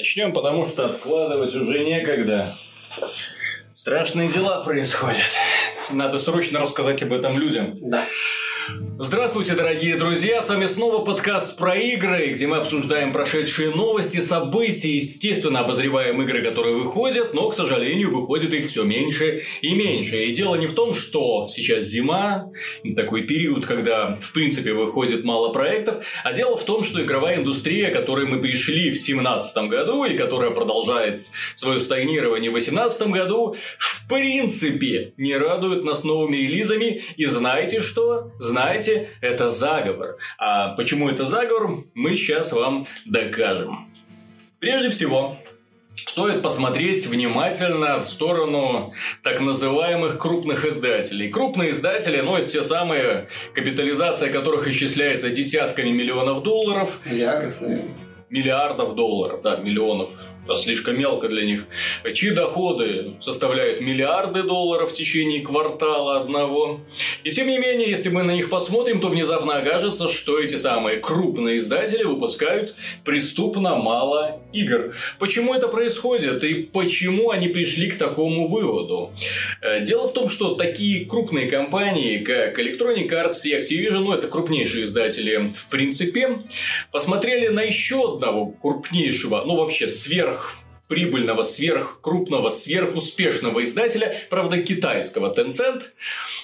Начнем, потому что откладывать уже некогда. Страшные дела происходят. Надо срочно рассказать об этом людям. Да. Здравствуйте, дорогие друзья! С вами снова подкаст про игры, где мы обсуждаем прошедшие новости, события, естественно, обозреваем игры, которые выходят, но, к сожалению, выходит их все меньше и меньше. И дело не в том, что сейчас зима, такой период, когда, в принципе, выходит мало проектов, а дело в том, что игровая индустрия, которой мы пришли в 2017 году и которая продолжает свое стагнирование в 2018 году, в принципе, не радует нас новыми релизами. И знаете что? Знаете, это заговор. А почему это заговор, мы сейчас вам докажем. Прежде всего, Стоит посмотреть внимательно в сторону так называемых крупных издателей. Крупные издатели, ну, это те самые, капитализация которых исчисляется десятками миллионов долларов. Миллиардов, наверное. Миллиардов долларов, да, миллионов это слишком мелко для них, чьи доходы составляют миллиарды долларов в течение квартала одного. И тем не менее, если мы на них посмотрим, то внезапно окажется, что эти самые крупные издатели выпускают преступно мало игр. Почему это происходит и почему они пришли к такому выводу? Э, дело в том, что такие крупные компании, как Electronic Arts и Activision, ну это крупнейшие издатели в принципе, посмотрели на еще одного крупнейшего, ну вообще сверх Прибыльного, сверхкрупного, сверхуспешного издателя, правда китайского Tencent,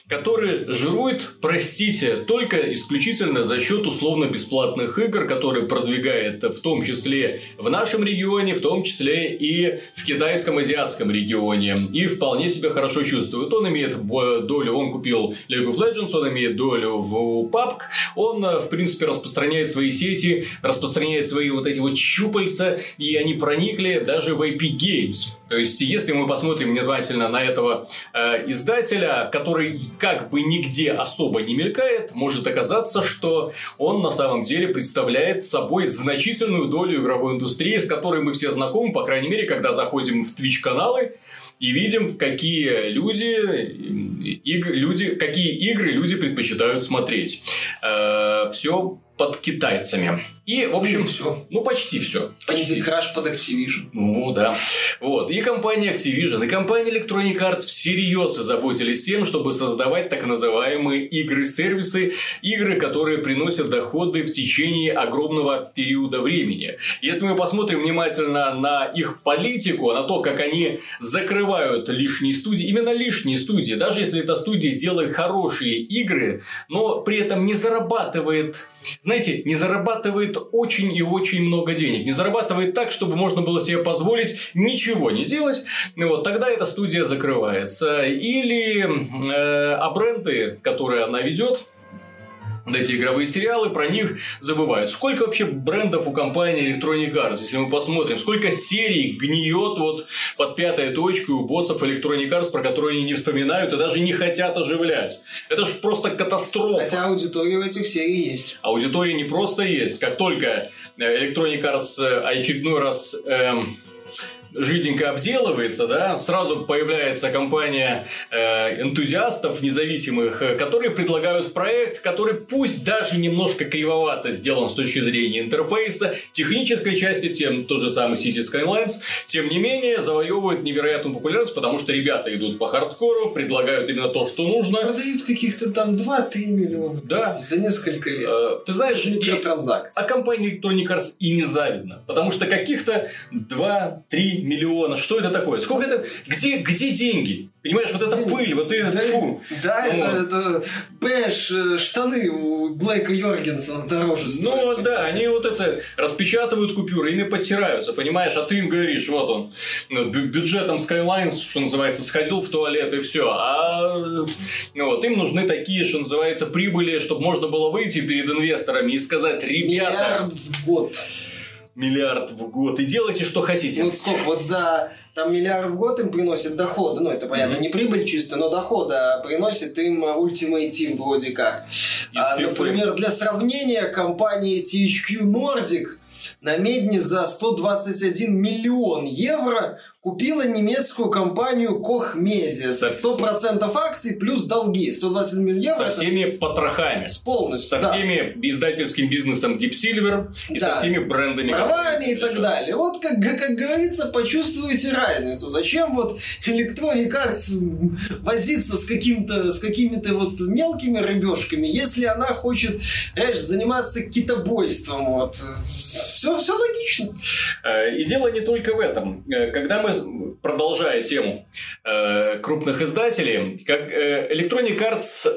который жирует, простите, только исключительно за счет условно-бесплатных игр, которые продвигает в том числе в нашем регионе, в том числе и в китайском азиатском регионе. И вполне себя хорошо чувствует. Он имеет долю, он купил League of Legends, он имеет долю в PUBG, он, в принципе, распространяет свои сети, распространяет свои вот эти вот щупальца, и они проникли даже в Epic Games. То есть, если мы посмотрим внимательно на этого э, издателя, который как бы нигде особо не мелькает, может оказаться, что он на самом деле представляет собой значительную долю игровой индустрии, с которой мы все знакомы, по крайней мере, когда заходим в Twitch-каналы, и видим, какие люди, иг, люди, какие игры люди предпочитают смотреть. Э, все под китайцами. И, в общем, Ну, всё. Ну, почти все. Candy Crush под Activision. Ну, да. Вот. И компания Activision, и компания Electronic Arts всерьез озаботились тем, чтобы создавать так называемые игры-сервисы, игры, которые приносят доходы в течение огромного периода времени. Если мы посмотрим внимательно на их политику, на то, как они закрывают лишние студии, именно лишние студии, даже если эта студия делает хорошие игры, но при этом не зарабатывает знаете, не зарабатывает очень и очень много денег. Не зарабатывает так, чтобы можно было себе позволить ничего не делать. Вот, тогда эта студия закрывается. Или э, а бренды, которые она ведет, эти игровые сериалы, про них забывают. Сколько вообще брендов у компании Electronic Arts, если мы посмотрим, сколько серий гниет вот под пятой точкой у боссов Electronic Arts, про которые они не вспоминают и даже не хотят оживлять. Это ж просто катастрофа. Хотя аудитория у этих серий есть. Аудитория не просто есть. Как только э, Electronic Arts э, очередной раз эм, жиденько обделывается, да, сразу появляется компания э, энтузиастов независимых, э, которые предлагают проект, который пусть даже немножко кривовато сделан с точки зрения интерфейса, технической части, тем тот же самый City Skylines, тем не менее завоевывает невероятную популярность, потому что ребята идут по хардкору, предлагают именно то, что нужно. Продают каких-то там 2-3 миллиона. Да. За несколько лет. Э, Ты знаешь, и- Микротранзакции. а компании Electronic Arts и не завидно. Потому что каких-то 2-3 миллиона. Что это такое? Сколько это? Где, где деньги? Понимаешь, вот эта пыль, вот это... фу. Да, Ну, это, это, понимаешь, э, штаны у Блэка Йоргенсона дороже стоят. Ну вот да, они вот это распечатывают купюры, ими подтираются, понимаешь, а ты им говоришь, вот он, ну, бю- бюджетом Skylines, что называется, сходил в туалет и все, а ну, вот, им нужны такие, что называется, прибыли, чтобы можно было выйти перед инвесторами и сказать, ребята, Миллиард в год. Миллиард в год, и делайте, что хотите. Вот сколько, вот за там миллиард в год им приносит дохода, ну это понятно, Мгм. не прибыль чисто, но дохода приносит им Ultimate Team вроде как. А, например, для сравнения, компания THQ Nordic на медне за 121 миллион евро купила немецкую компанию. Со- 100% акций плюс долги. 120 миллионов евро. Со это всеми потрохами. с полностью. Со да. всеми издательским бизнесом Deep Silver и Да. со всеми брендами. правами и так далее. Вот, как, как говорится, почувствуйте разницу. Зачем вот Electronic Arts возиться с, каким-то, с какими-то вот мелкими рыбешками, если она хочет, знаешь, заниматься китобойством. Вот. Все, все логично. Э, И дело не только в этом. Э, Когда мы, продолжая тему э, крупных издателей, как э, Electronic Arts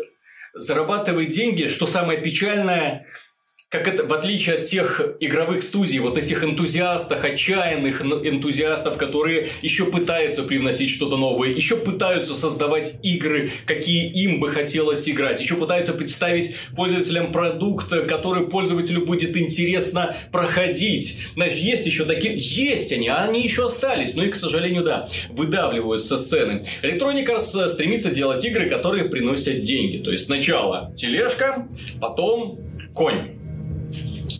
зарабатывает деньги, что самое печальное, как это, в отличие от тех игровых студий, вот этих энтузиастов, отчаянных энтузиастов, которые еще пытаются привносить что-то новое, еще пытаются создавать игры, какие им бы хотелось играть, еще пытаются представить пользователям продукт, который пользователю будет интересно проходить. Знаешь, есть еще такие, есть они, а они еще остались, но и, к сожалению, да, выдавливают со сцены. Electronic Arts э, стремится делать игры, которые приносят деньги. То есть сначала тележка, потом конь.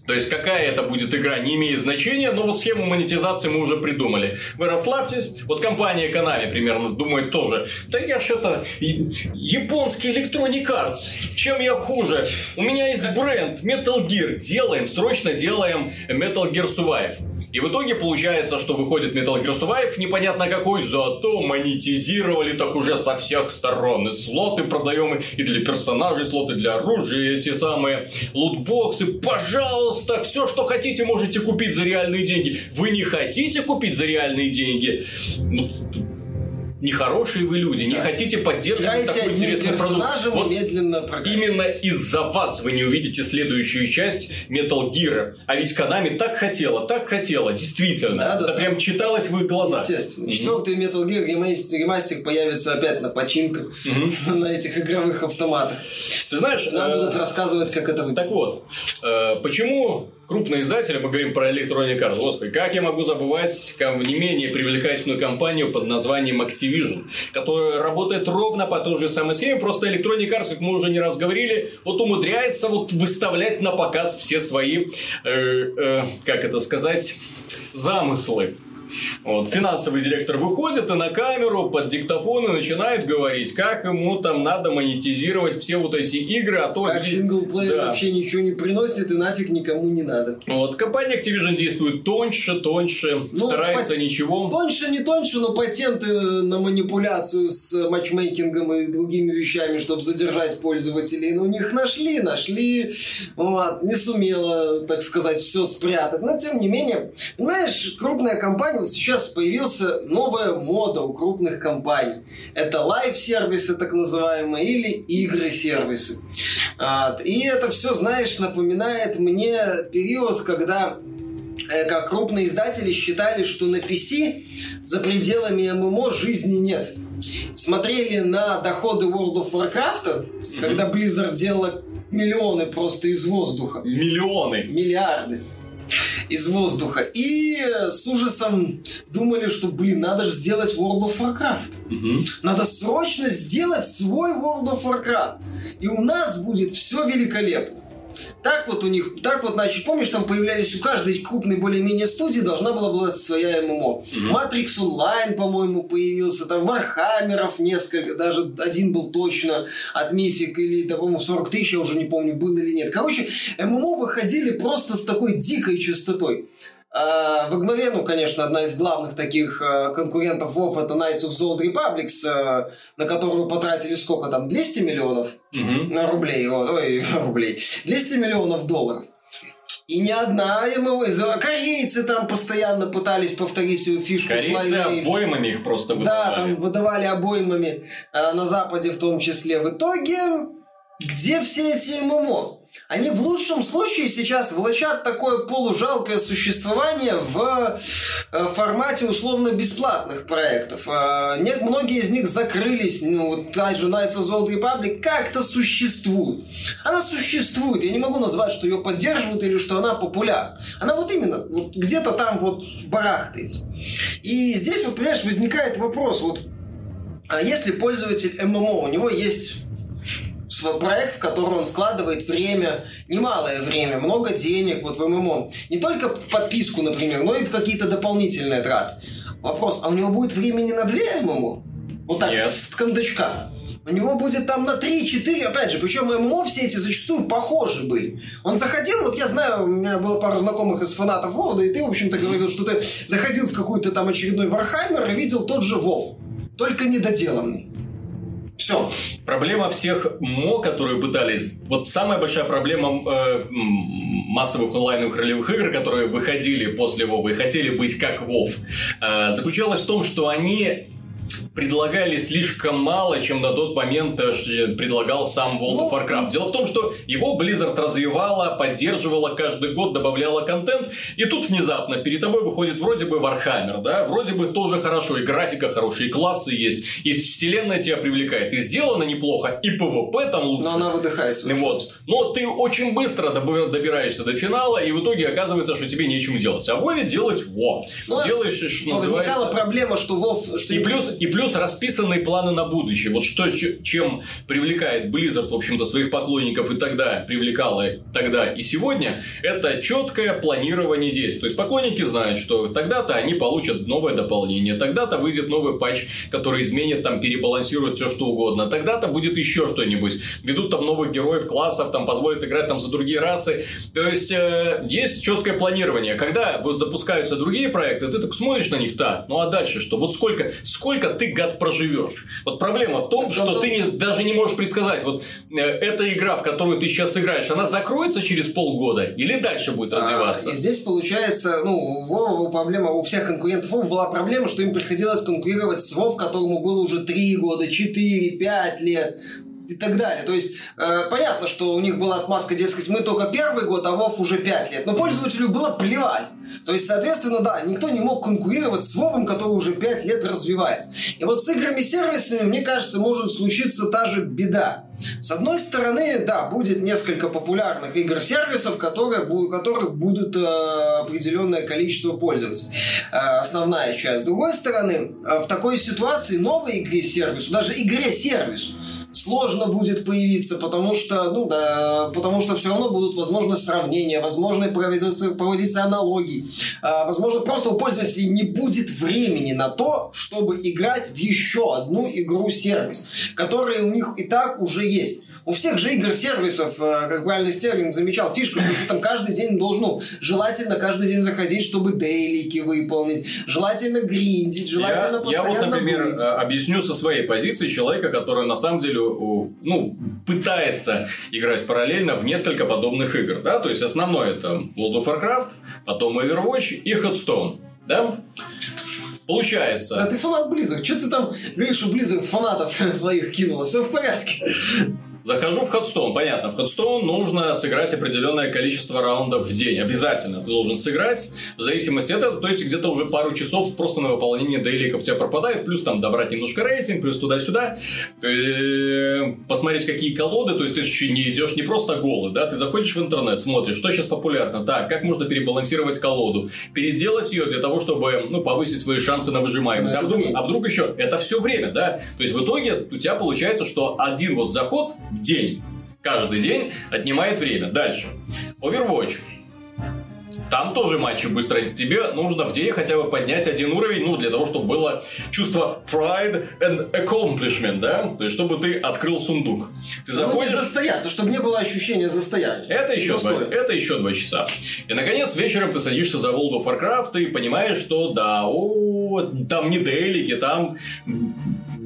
То есть какая это будет игра, не имеет значения, но вот схему монетизации мы уже придумали. Вы расслабьтесь, вот компания Konami примерно думает тоже, да я что-то японский Electronic Arts, чем я хуже? У меня есть бренд Metal Gear, делаем, срочно делаем Metal Gear Survive. И в итоге получается, что выходит Metal Gear Survive, непонятно какой, зато монетизировали так уже со всех сторон. И слоты продаем, и для персонажей слоты, для оружия, эти самые лутбоксы. Пожалуйста, все, что хотите, можете купить за реальные деньги. Вы не хотите купить за реальные деньги? Нехорошие вы люди, не Да. хотите поддерживать такой интересный продукт. Вот медленно. Именно из-за вас вы не увидите следующую часть Metal Gear. А ведь Konami так хотела, так хотела, действительно. Да, да, это да. прям читалось в их глазах. Естественно. Мгм. Четвертый Metal Gear ремастер, ремастер появится опять на починках Мгм. на этих игровых автоматах. Ты знаешь, Нам э, будут рассказывать, как это выглядит. так вот, э, почему крупные издатели, мы говорим про Electronic Arts, господи, как я могу забывать не менее привлекательную компанию под названием Activision, которая работает ровно по той же самой схеме, просто Electronic Arts, как мы уже не раз говорили, вот умудряется вот выставлять на показ все свои, э, э, как это сказать, замыслы. Вот, финансовый директор выходит и на камеру под диктофон и начинает говорить, как ему там надо монетизировать все вот эти игры, а то... Как синглплеер Да. вообще ничего не приносит и нафиг никому не надо. Вот, компания Activision действует тоньше, тоньше, Ну, старается по- ничего. Тоньше, не тоньше, но патенты на манипуляцию с матчмейкингом и другими вещами, чтобы задержать пользователей, ну, у них нашли, нашли, вот, не сумела, так сказать, все спрятать. Но, тем не менее, понимаешь, крупная компания, вот сейчас появился новая мода у крупных компаний. Это лайв-сервисы, так называемые, или игры-сервисы. И это все, знаешь, напоминает мне период, когда э, как крупные издатели считали, что на PC за пределами ММО жизни нет. Смотрели на доходы World of Warcraft, когда Blizzard делала миллионы просто из воздуха, Миллионы. миллиарды из воздуха. И с ужасом думали, что, блин, надо же сделать World of Warcraft. Мгм. Надо срочно сделать свой World of Warcraft. И у нас будет все великолепно. Так вот у них, так вот, значит, помнишь, там появлялись у каждой крупной более-менее студии должна была быть своя ММО. Matrix Online, по-моему, появился, там Вархаммеров несколько, даже один был точно от Mythic или, да, по-моему, 40 тысяч, я уже не помню, был или нет. Короче, ММО выходили просто с такой дикой частотой. А, во главе, ну, конечно, одна из главных таких э, конкурентов WoW это Knights of the Old Republic, э, на которую потратили сколько там, 200 миллионов на рублей, ой, рублей, 200 миллионов долларов. И ни одна ММО, за- корейцы там постоянно пытались повторить свою фишку Корейцы обоймами их просто Да, выдавали. там выдавали обоймами э, на Западе в том числе. В итоге, где все эти ММО? Они в лучшем случае сейчас влачат такое полужалкое существование в э, формате условно-бесплатных проектов. Э, нет, многие из них закрылись. Ну, та же Knights of the Old Republic как-то существует. Она существует. Я не могу назвать, что ее поддерживают или что она популярна. Она вот именно вот где-то там вот барахтается. И здесь, вот, понимаешь, возникает вопрос, вот, а если пользователь ММО, у него есть проект, в который он вкладывает время, немалое время, много денег вот в ММО. Не только в подписку, например, но и в какие-то дополнительные траты. Вопрос, а у него будет времени на две ММО? Вот так, Нет. с кондачка. У него будет там на 3-4, опять же, причем ММО все эти зачастую похожи были. Он заходил, вот я знаю, у меня было пару знакомых из фанатов Вова, и ты, в общем-то, говорил, что ты заходил в какой-то там очередной Вархаммер и видел тот же Вов, только недоделанный. Все. Проблема всех ММО, которые пытались... Вот самая большая проблема э, массовых онлайновых ролевых игр, которые выходили после Вова и хотели быть как Вов, э, заключалась в том, что они предлагали слишком мало, чем на тот момент э, предлагал сам World of Warcraft. Дело в том, что его Blizzard развивала, поддерживала каждый год, добавляла контент, и тут внезапно перед тобой выходит вроде бы Warhammer, да, вроде бы тоже хорошо, и графика хорошая, и классы есть, и вселенная тебя привлекает, и сделано неплохо, и PvP там лучше. Но она выдыхается. Вот. Но ты очень быстро добираешься до финала, и в итоге оказывается, что тебе нечем делать. А Вове делать во. Ну, Делаешь, что называется... Возникала проблема, что Вов... Что и, плюс, и плюс расписанные планы на будущее. Вот что, чем привлекает Blizzard, в общем-то, своих поклонников и тогда привлекала тогда и сегодня, это четкое планирование действий. То есть, поклонники знают, что тогда-то они получат новое дополнение, тогда-то выйдет новый патч, который изменит, там, перебалансирует все что угодно, тогда-то будет еще что-нибудь. Ведут там новых героев, классов, там, позволят играть там за другие расы. То есть, э, есть четкое планирование. Когда запускаются другие проекты, ты так смотришь на них, да, ну а дальше что? Вот сколько, сколько ты гад проживешь. Вот проблема в том, так, что ты не, даже не можешь предсказать, вот э, эта игра, в которую ты сейчас играешь, она закроется через полгода или дальше будет а, развиваться? А, и здесь получается, ну, у Вова проблема, у всех конкурентов Вов была проблема, что им приходилось конкурировать с Вов, которому было уже 3 года, 4, 5 лет и так далее. То есть, э, понятно, что у них была отмазка, дескать, мы только первый год, а Вов уже 5 лет. Но пользователю было плевать. То есть, соответственно, да, никто не мог конкурировать с Вовом, который уже 5 лет развивается. И вот с играми-сервисами, мне кажется, может случиться та же беда. С одной стороны, да, будет несколько популярных игр-сервисов, которые, которых будут э, определенное количество пользователей. Э, основная часть. С другой стороны, э, в такой ситуации новой игре-сервису, даже игре-сервису, сложно будет появиться, потому что, ну да, потому что все равно будут возможны сравнения, возможно проводиться, проводиться аналогии, а, возможно просто у пользователей не будет времени на то, чтобы играть в еще одну игру-сервис, которая у них и так уже есть. У всех же игр-сервисов, э, как правильно Стерлинг замечал, фишка, что ты там каждый день должен, ну, желательно каждый день заходить, чтобы дейлики выполнить, желательно гриндить, желательно я, постоянно Я вот, например, быть. объясню со своей позиции человека, который на самом деле, ну, пытается играть параллельно в несколько подобных игр, да, то есть основное это World of Warcraft, потом Overwatch и Hearthstone, да? Получается. Да ты фанат Blizzard. Что ты там говоришь, что Blizzard фанатов своих кинула? Все в порядке. Захожу в Ходстоун, понятно. В Ходстоун нужно сыграть определенное количество раундов в день. Обязательно ты должен сыграть. В зависимости от этого, то есть где-то уже пару часов просто на выполнение дейликов у тебя пропадает. Плюс там добрать немножко рейтинг, плюс туда-сюда. Э, посмотреть, какие колоды. То есть ты не идешь не просто голый, да? Ты заходишь в интернет, смотришь, что сейчас популярно. Так, как можно перебалансировать колоду. Пересделать ее для того, чтобы ну, повысить свои шансы на выжимаемость. А вдруг, а вдруг еще это все время, да? То есть в итоге у тебя получается, что один вот заход день. Каждый день отнимает время. Дальше. Overwatch. Там тоже матчи быстро. Тебе нужно в день хотя бы поднять один уровень, ну, для того, чтобы было чувство pride and accomplishment, да? То есть, чтобы ты открыл сундук. Ты заходишь... Ну, застояться, чтобы не было ощущения застояния. Это еще, два, это еще два часа. И, наконец, вечером ты садишься за World of Warcraft и понимаешь, что да, о, там не делики, там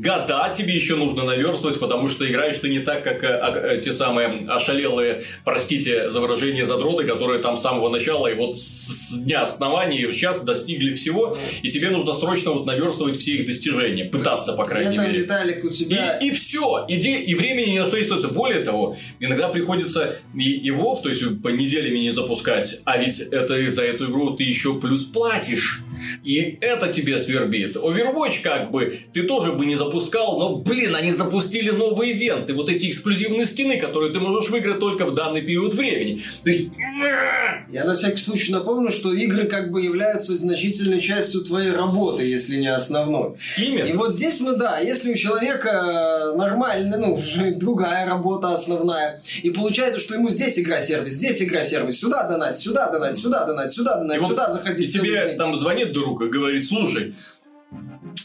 года тебе еще нужно наверстывать, потому что играешь ты не так, как э, э, те самые ошалелые, простите за выражение, задроты, которые там с самого начала и вот с дня основания сейчас достигли всего, и тебе нужно срочно вот наверстывать все их достижения, пытаться, по крайней Этом, мере. Виталик, у тебя... И, и все, иди, и времени ни на что не остается. Более того, иногда приходится и, и WoW, то есть по неделями не запускать, а ведь это за эту игру ты еще плюс платишь. И это тебе свербит. Overwatch как бы ты тоже бы не запускал, но, блин, они запустили новый ивенты, вот эти эксклюзивные скины, которые ты можешь выиграть только в данный период времени. То есть... Я на всякий случай напомню, что игры как бы являются значительной частью твоей работы, если не основной. Именно. И вот здесь мы, да, если у человека нормальная, ну, другая работа основная, и получается, что ему здесь игра-сервис, здесь игра-сервис, сюда донать, сюда донать, сюда донать, сюда донать, И сюда вот заходить. И тебе день. там звонит друг и говорит, слушай,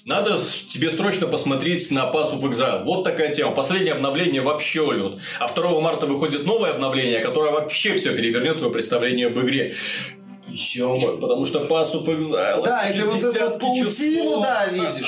надо тебе срочно посмотреть на Pass of Exile. Вот такая тема. Последнее обновление вообще лед. А 2 марта выходит новое обновление, которое вообще все перевернет твое представление об игре. Ё-моё, потому что Pass of Exile... Да, это вот эту вот паутину, да, видишь.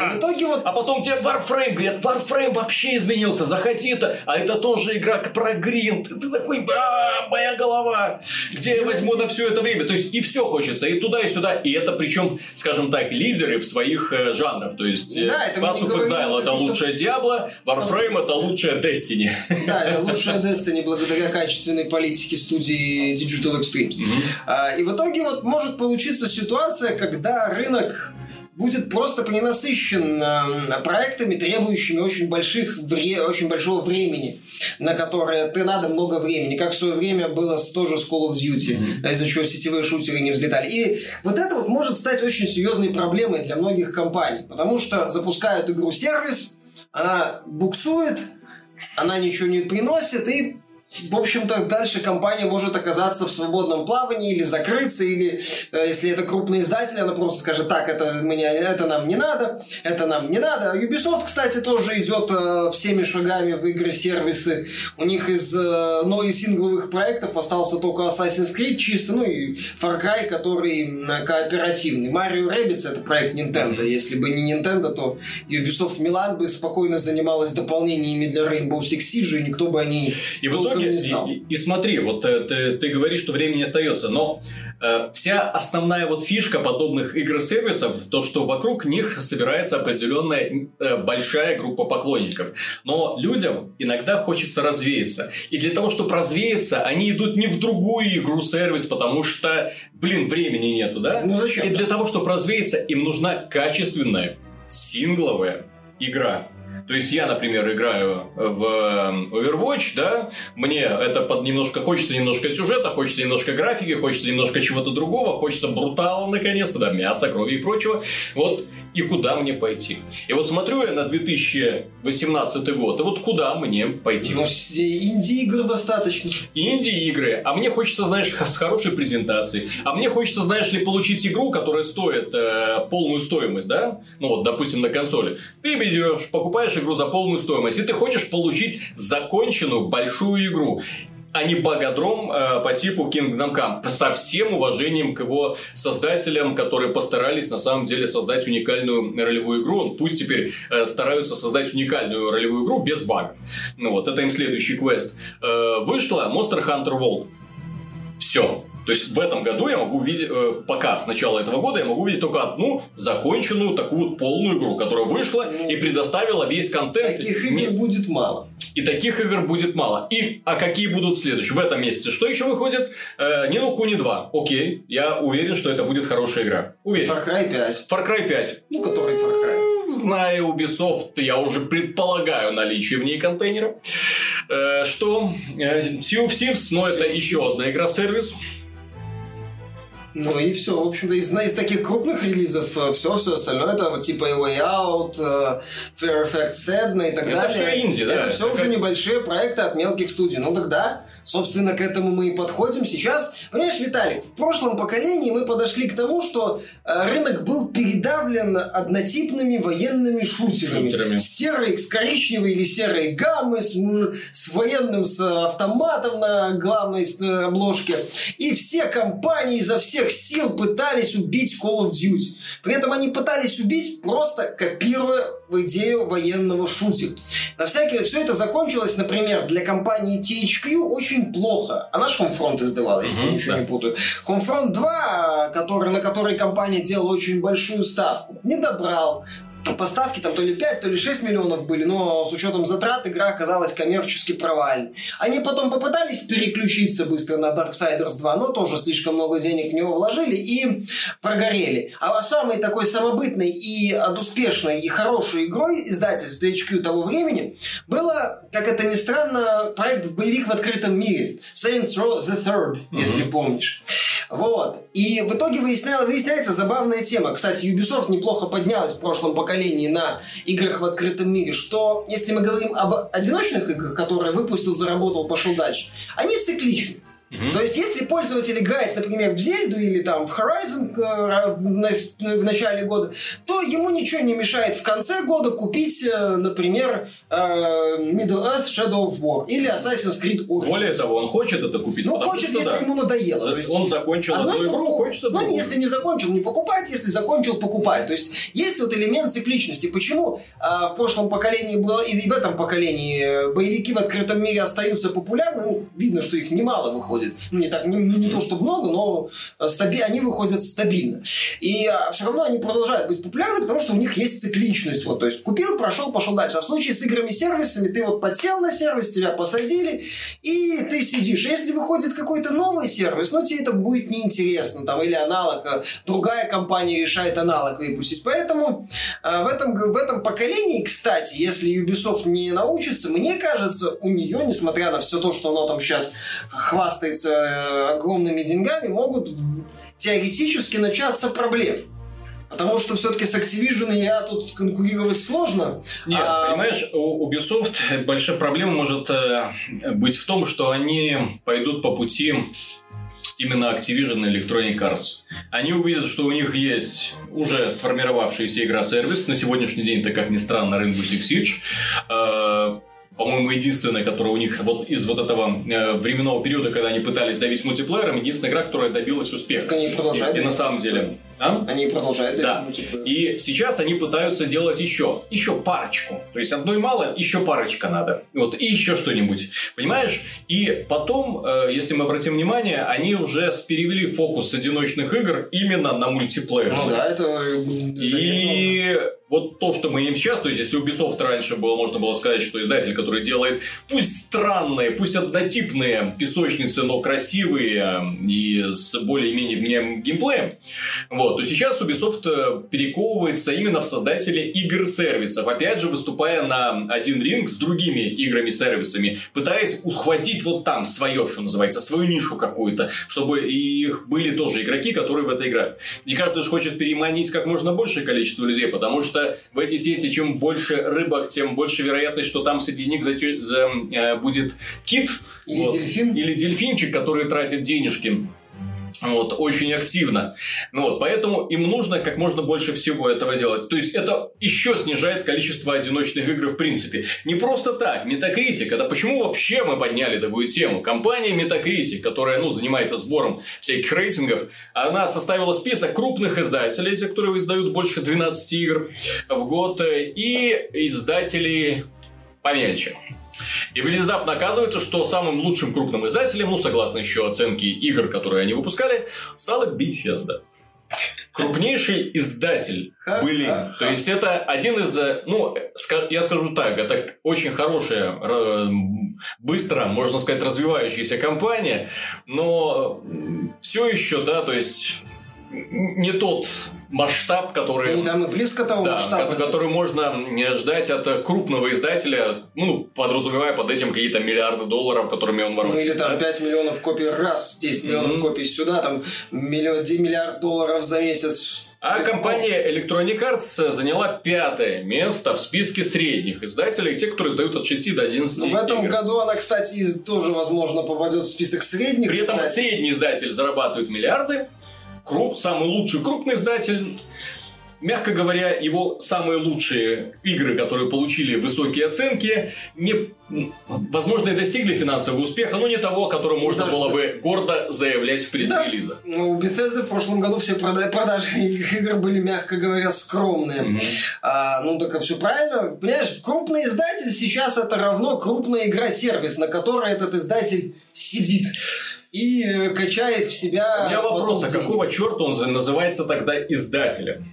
И в итоге вот А потом тебе Warframe говорят, Warframe вообще изменился, заходи это, а это тоже игра про гринд. Ты такой, а, моя голова, где я возьму на все это время? То есть и все хочется, и туда, и сюда. И это причем, скажем так, лидеры в своих э, жанрах. То есть э, Да, Pass of Exile это лучшая Diablo, Warframe это лучшая Destiny. Да, это лучшая Destiny благодаря качественной политике студии Digital Extremes. А, И в итоге вот может получиться ситуация, когда рынок будет просто пренасыщен э, проектами, требующими очень, больших вре- очень большого времени, на которое ты надо много времени, как в свое время было с тоже с Call of Duty, из-за чего сетевые шутеры не взлетали. И вот это вот может стать очень серьезной проблемой для многих компаний, потому что запускают игру-сервис, она буксует, она ничего не приносит, и в общем-то, дальше компания может оказаться в свободном плавании или закрыться, или э, если это крупный издатель, она просто скажет, так, это, мне, это нам не надо, это нам не надо. Ubisoft, кстати, тоже идет э, всеми шагами в игры-сервисы. У них из, э, но из сингловых проектов остался только Assassin's Creed чисто, ну и Far Cry, который кооперативный. Mario Rabbids это проект Nintendo. Если бы не Nintendo, то Ubisoft Milan бы спокойно занималась дополнениями для Rainbow Six Siege, и никто бы о ней И в итоге, не знал. и, и- смотри, вот э, ты, ты говоришь, что времени не остается, но э, вся основная вот фишка подобных игр-сервисов, то, что вокруг них собирается определенная э, большая группа поклонников. Но людям иногда хочется развеяться. И для того, чтобы развеяться, они идут не в другую игру-сервис, потому что, блин, времени нету, да? Ну зачем? И для того, чтобы развеяться, им нужна качественная сингловая игра. То есть я, например, играю в э, Overwatch, да, мне это под немножко хочется немножко сюжета, хочется немножко графики, хочется немножко чего-то другого, хочется брутала наконец-то, да, мяса, крови и прочего. Вот и куда мне пойти? И вот смотрю я на 2018 год, и вот куда мне пойти? Ну, с- инди-игр достаточно. инди-игры, а мне хочется, знаешь, с хорошей презентацией, а мне хочется, знаешь ли, получить игру, которая стоит э, полную стоимость, да, ну вот, допустим, на консоли. Ты берешь, покупаешь игру за полную стоимость, и ты хочешь получить законченную большую игру а не богодром э, по типу Kingdom Come. Со всем уважением к его создателям, которые постарались на самом деле создать уникальную ролевую игру. Пусть теперь э, стараются создать уникальную ролевую игру без багов. Ну вот, это им следующий квест. Э, вышла Monster Hunter World. Все. То есть в этом году я могу увидеть, э, пока с начала этого года я могу увидеть только одну законченную такую вот полную игру, которая вышла и предоставила весь контент. Таких игр будет мало. и таких игр будет мало. И, а какие будут следующие? В этом месяце что еще выходит? Э, Ни ну Куни 2. Окей, я уверен, что это будет хорошая игра. Уверен. Far Cry 5. Far Cry 5. Ну, который Far Cry. Зная Ubisoft, я уже предполагаю наличие в ней контейнера. Э, что? Э, Sea of Thieves, но это еще одна игра-сервис. Ну и все, в общем-то, из, из таких крупных релизов все, все остальное, это вот типа Way Out, э, Fair Effect Sedna и так Это далее. всё инди, да, Это все это уже как- небольшие проекты от мелких студий. Ну тогда, собственно, к этому мы и подходим сейчас. Понимаешь, Виталик, в прошлом поколении мы подошли к тому, что э, рынок был передавлен однотипными военными шутерами. Шутерами. Серой с коричневой или серой гаммой, с, с военным, с автоматом на главной э, обложке. И все компании изо всех сил пытались убить Call of Duty. При этом они пытались убить, просто копируя идею военного шутера. На всякий все это закончилось, например, для компании THQ очень плохо. Она же Homefront издавала, если Мгм, я ничего да. не путаю. Homefront 2, который, на который компания делала очень большую ставку, не добрал. Поставки там то ли 5, то ли 6 миллионов были, но с учетом затрат игра оказалась коммерчески провальной. Они потом попытались переключиться быстро на Darksiders 2, но тоже слишком много денег в него вложили и прогорели. А самой такой самобытной и успешной и хорошей игрой издательства HQ того времени было, как это ни странно, проект в боевик в открытом мире. Saints Row the Third, mm-hmm. если помнишь. Вот. И в итоге выясняла, выясняется забавная тема. Кстати, Ubisoft неплохо поднялась в прошлом поколении на играх в открытом мире, что если мы говорим об одиночных играх, которые выпустил, заработал, пошел дальше, они цикличны. Mm-hmm. То есть, если пользователь играет, например, в Зельду или там в Horizon э, в, начале года, то ему ничего не мешает в конце года купить, э, например, э, Middle Earth Shadow of War или Assassin's Creed Origins. Более того, он хочет это купить. Ну, хочет, что, если да. ему надоело. То есть, он закончил одну игру, хочется Ну, если не закончил, не покупать, если закончил, покупать. То есть, есть вот элемент цикличности. Почему а, в прошлом поколении было, и в этом поколении боевики в открытом мире остаются популярны? Ну, видно, что их немало выходит выходит. Ну, не, так, не, не то, что много, но э, стаби, они выходят стабильно. И а, все равно они продолжают быть популярны, потому что у них есть цикличность. Вот, то есть купил, прошел, пошел дальше. А в случае с играми-сервисами ты вот подсел на сервис, тебя посадили, и ты сидишь. Если выходит какой-то новый сервис, ну, тебе это будет неинтересно. Там, или аналог, э, другая компания решает аналог выпустить. Поэтому э, в, этом, в этом поколении, кстати, если Ubisoft не научится, мне кажется, у нее, несмотря на все то, что оно там сейчас хвастает с э, огромными деньгами, могут теоретически начаться проблемы. Потому что все-таки с Activision и я тут конкурировать сложно. Нет, а... понимаешь, у Ubisoft большая проблема может э, быть в том, что они пойдут по пути именно Activision и Electronic Arts. Они увидят, что у них есть уже сформировавшаяся игра-сервис. На сегодняшний день, это как ни странно, Rainbow Six Siege. По-моему, единственная, которая у них вот из вот этого э, временного периода, когда они пытались давить мультиплеером, единственная игра, которая добилась успеха. Так они продолжают. И, и на самом деле... А? Они продолжают да. И сейчас они пытаются делать еще, еще парочку. То есть одной мало, еще парочка надо. Вот, и еще что-нибудь. Понимаешь? И потом, э, если мы обратим внимание, они уже перевели фокус одиночных игр именно на мультиплеер. Ну да, это... Э, и вот то, что мы имеем сейчас, то есть если Ubisoft раньше было, можно было сказать, что издатель, который делает пусть странные, пусть однотипные песочницы, но красивые э, и с более-менее вменяемым геймплеем, вот, то сейчас Ubisoft э, перековывается именно в создателе игр-сервисов, опять же, выступая на один ринг с другими играми-сервисами, пытаясь ухватить вот там свое, что называется, свою нишу какую-то, чтобы их были тоже игроки, которые в это играют. И каждый же хочет переманить как можно большее количество людей, потому что в эти сети чем больше рыбок, тем больше вероятность, что там среди них за, за, э, будет кит или, вот, дельфин. или дельфинчик, который тратит денежки. Вот, очень активно. Ну, вот, поэтому им нужно как можно больше всего этого делать. То есть, это еще снижает количество одиночных игр в принципе. Не просто так. Metacritic, это почему вообще мы подняли такую тему? Компания Metacritic, которая ну, занимается сбором всяких рейтингов, она составила список крупных издателей, те, которые издают больше 12 игр в год, и издателей помельче. И внезапно оказывается, что самым лучшим крупным издателем, ну, согласно еще оценке игр, которые они выпускали, стала Bethesda. Крупнейший издатель были. То есть это один из, э, ну, я скажу так, это очень хорошая, быстро, можно сказать, развивающаяся компания, но все еще, да, то есть не тот масштаб, который... Да и близко того да, масштаба. Который можно ждать от крупного издателя, ну, подразумевая под этим какие-то миллиарды долларов, которыми он ворочает. Ну, или там да? 5 миллионов копий раз, 10 миллионов mm-hmm. копий сюда, там миллион, миллиард долларов за месяц. А компания Electronic Arts заняла пятое место в списке средних издателей, те, которые издают от 6 до 11 Но В этом игр. году она, кстати, тоже, возможно, попадет в список средних. При этом издателей. средний издатель зарабатывает миллиарды, круп, самый лучший крупный издатель. Мягко говоря, его самые лучшие игры, которые получили высокие оценки, не, возможно, и достигли финансового успеха, но не того, о котором можно Даже было бы гордо заявлять в пресс-релизах. Да. Ну, у Bethesda в прошлом году все продажи игр были, мягко говоря, скромные. Mm-hmm. А, ну, так все правильно. Понимаешь, крупный издатель сейчас это равно крупная игра-сервис, на которой этот издатель сидит и качает в себя... У меня вопрос, а какого черта он называется тогда издателем?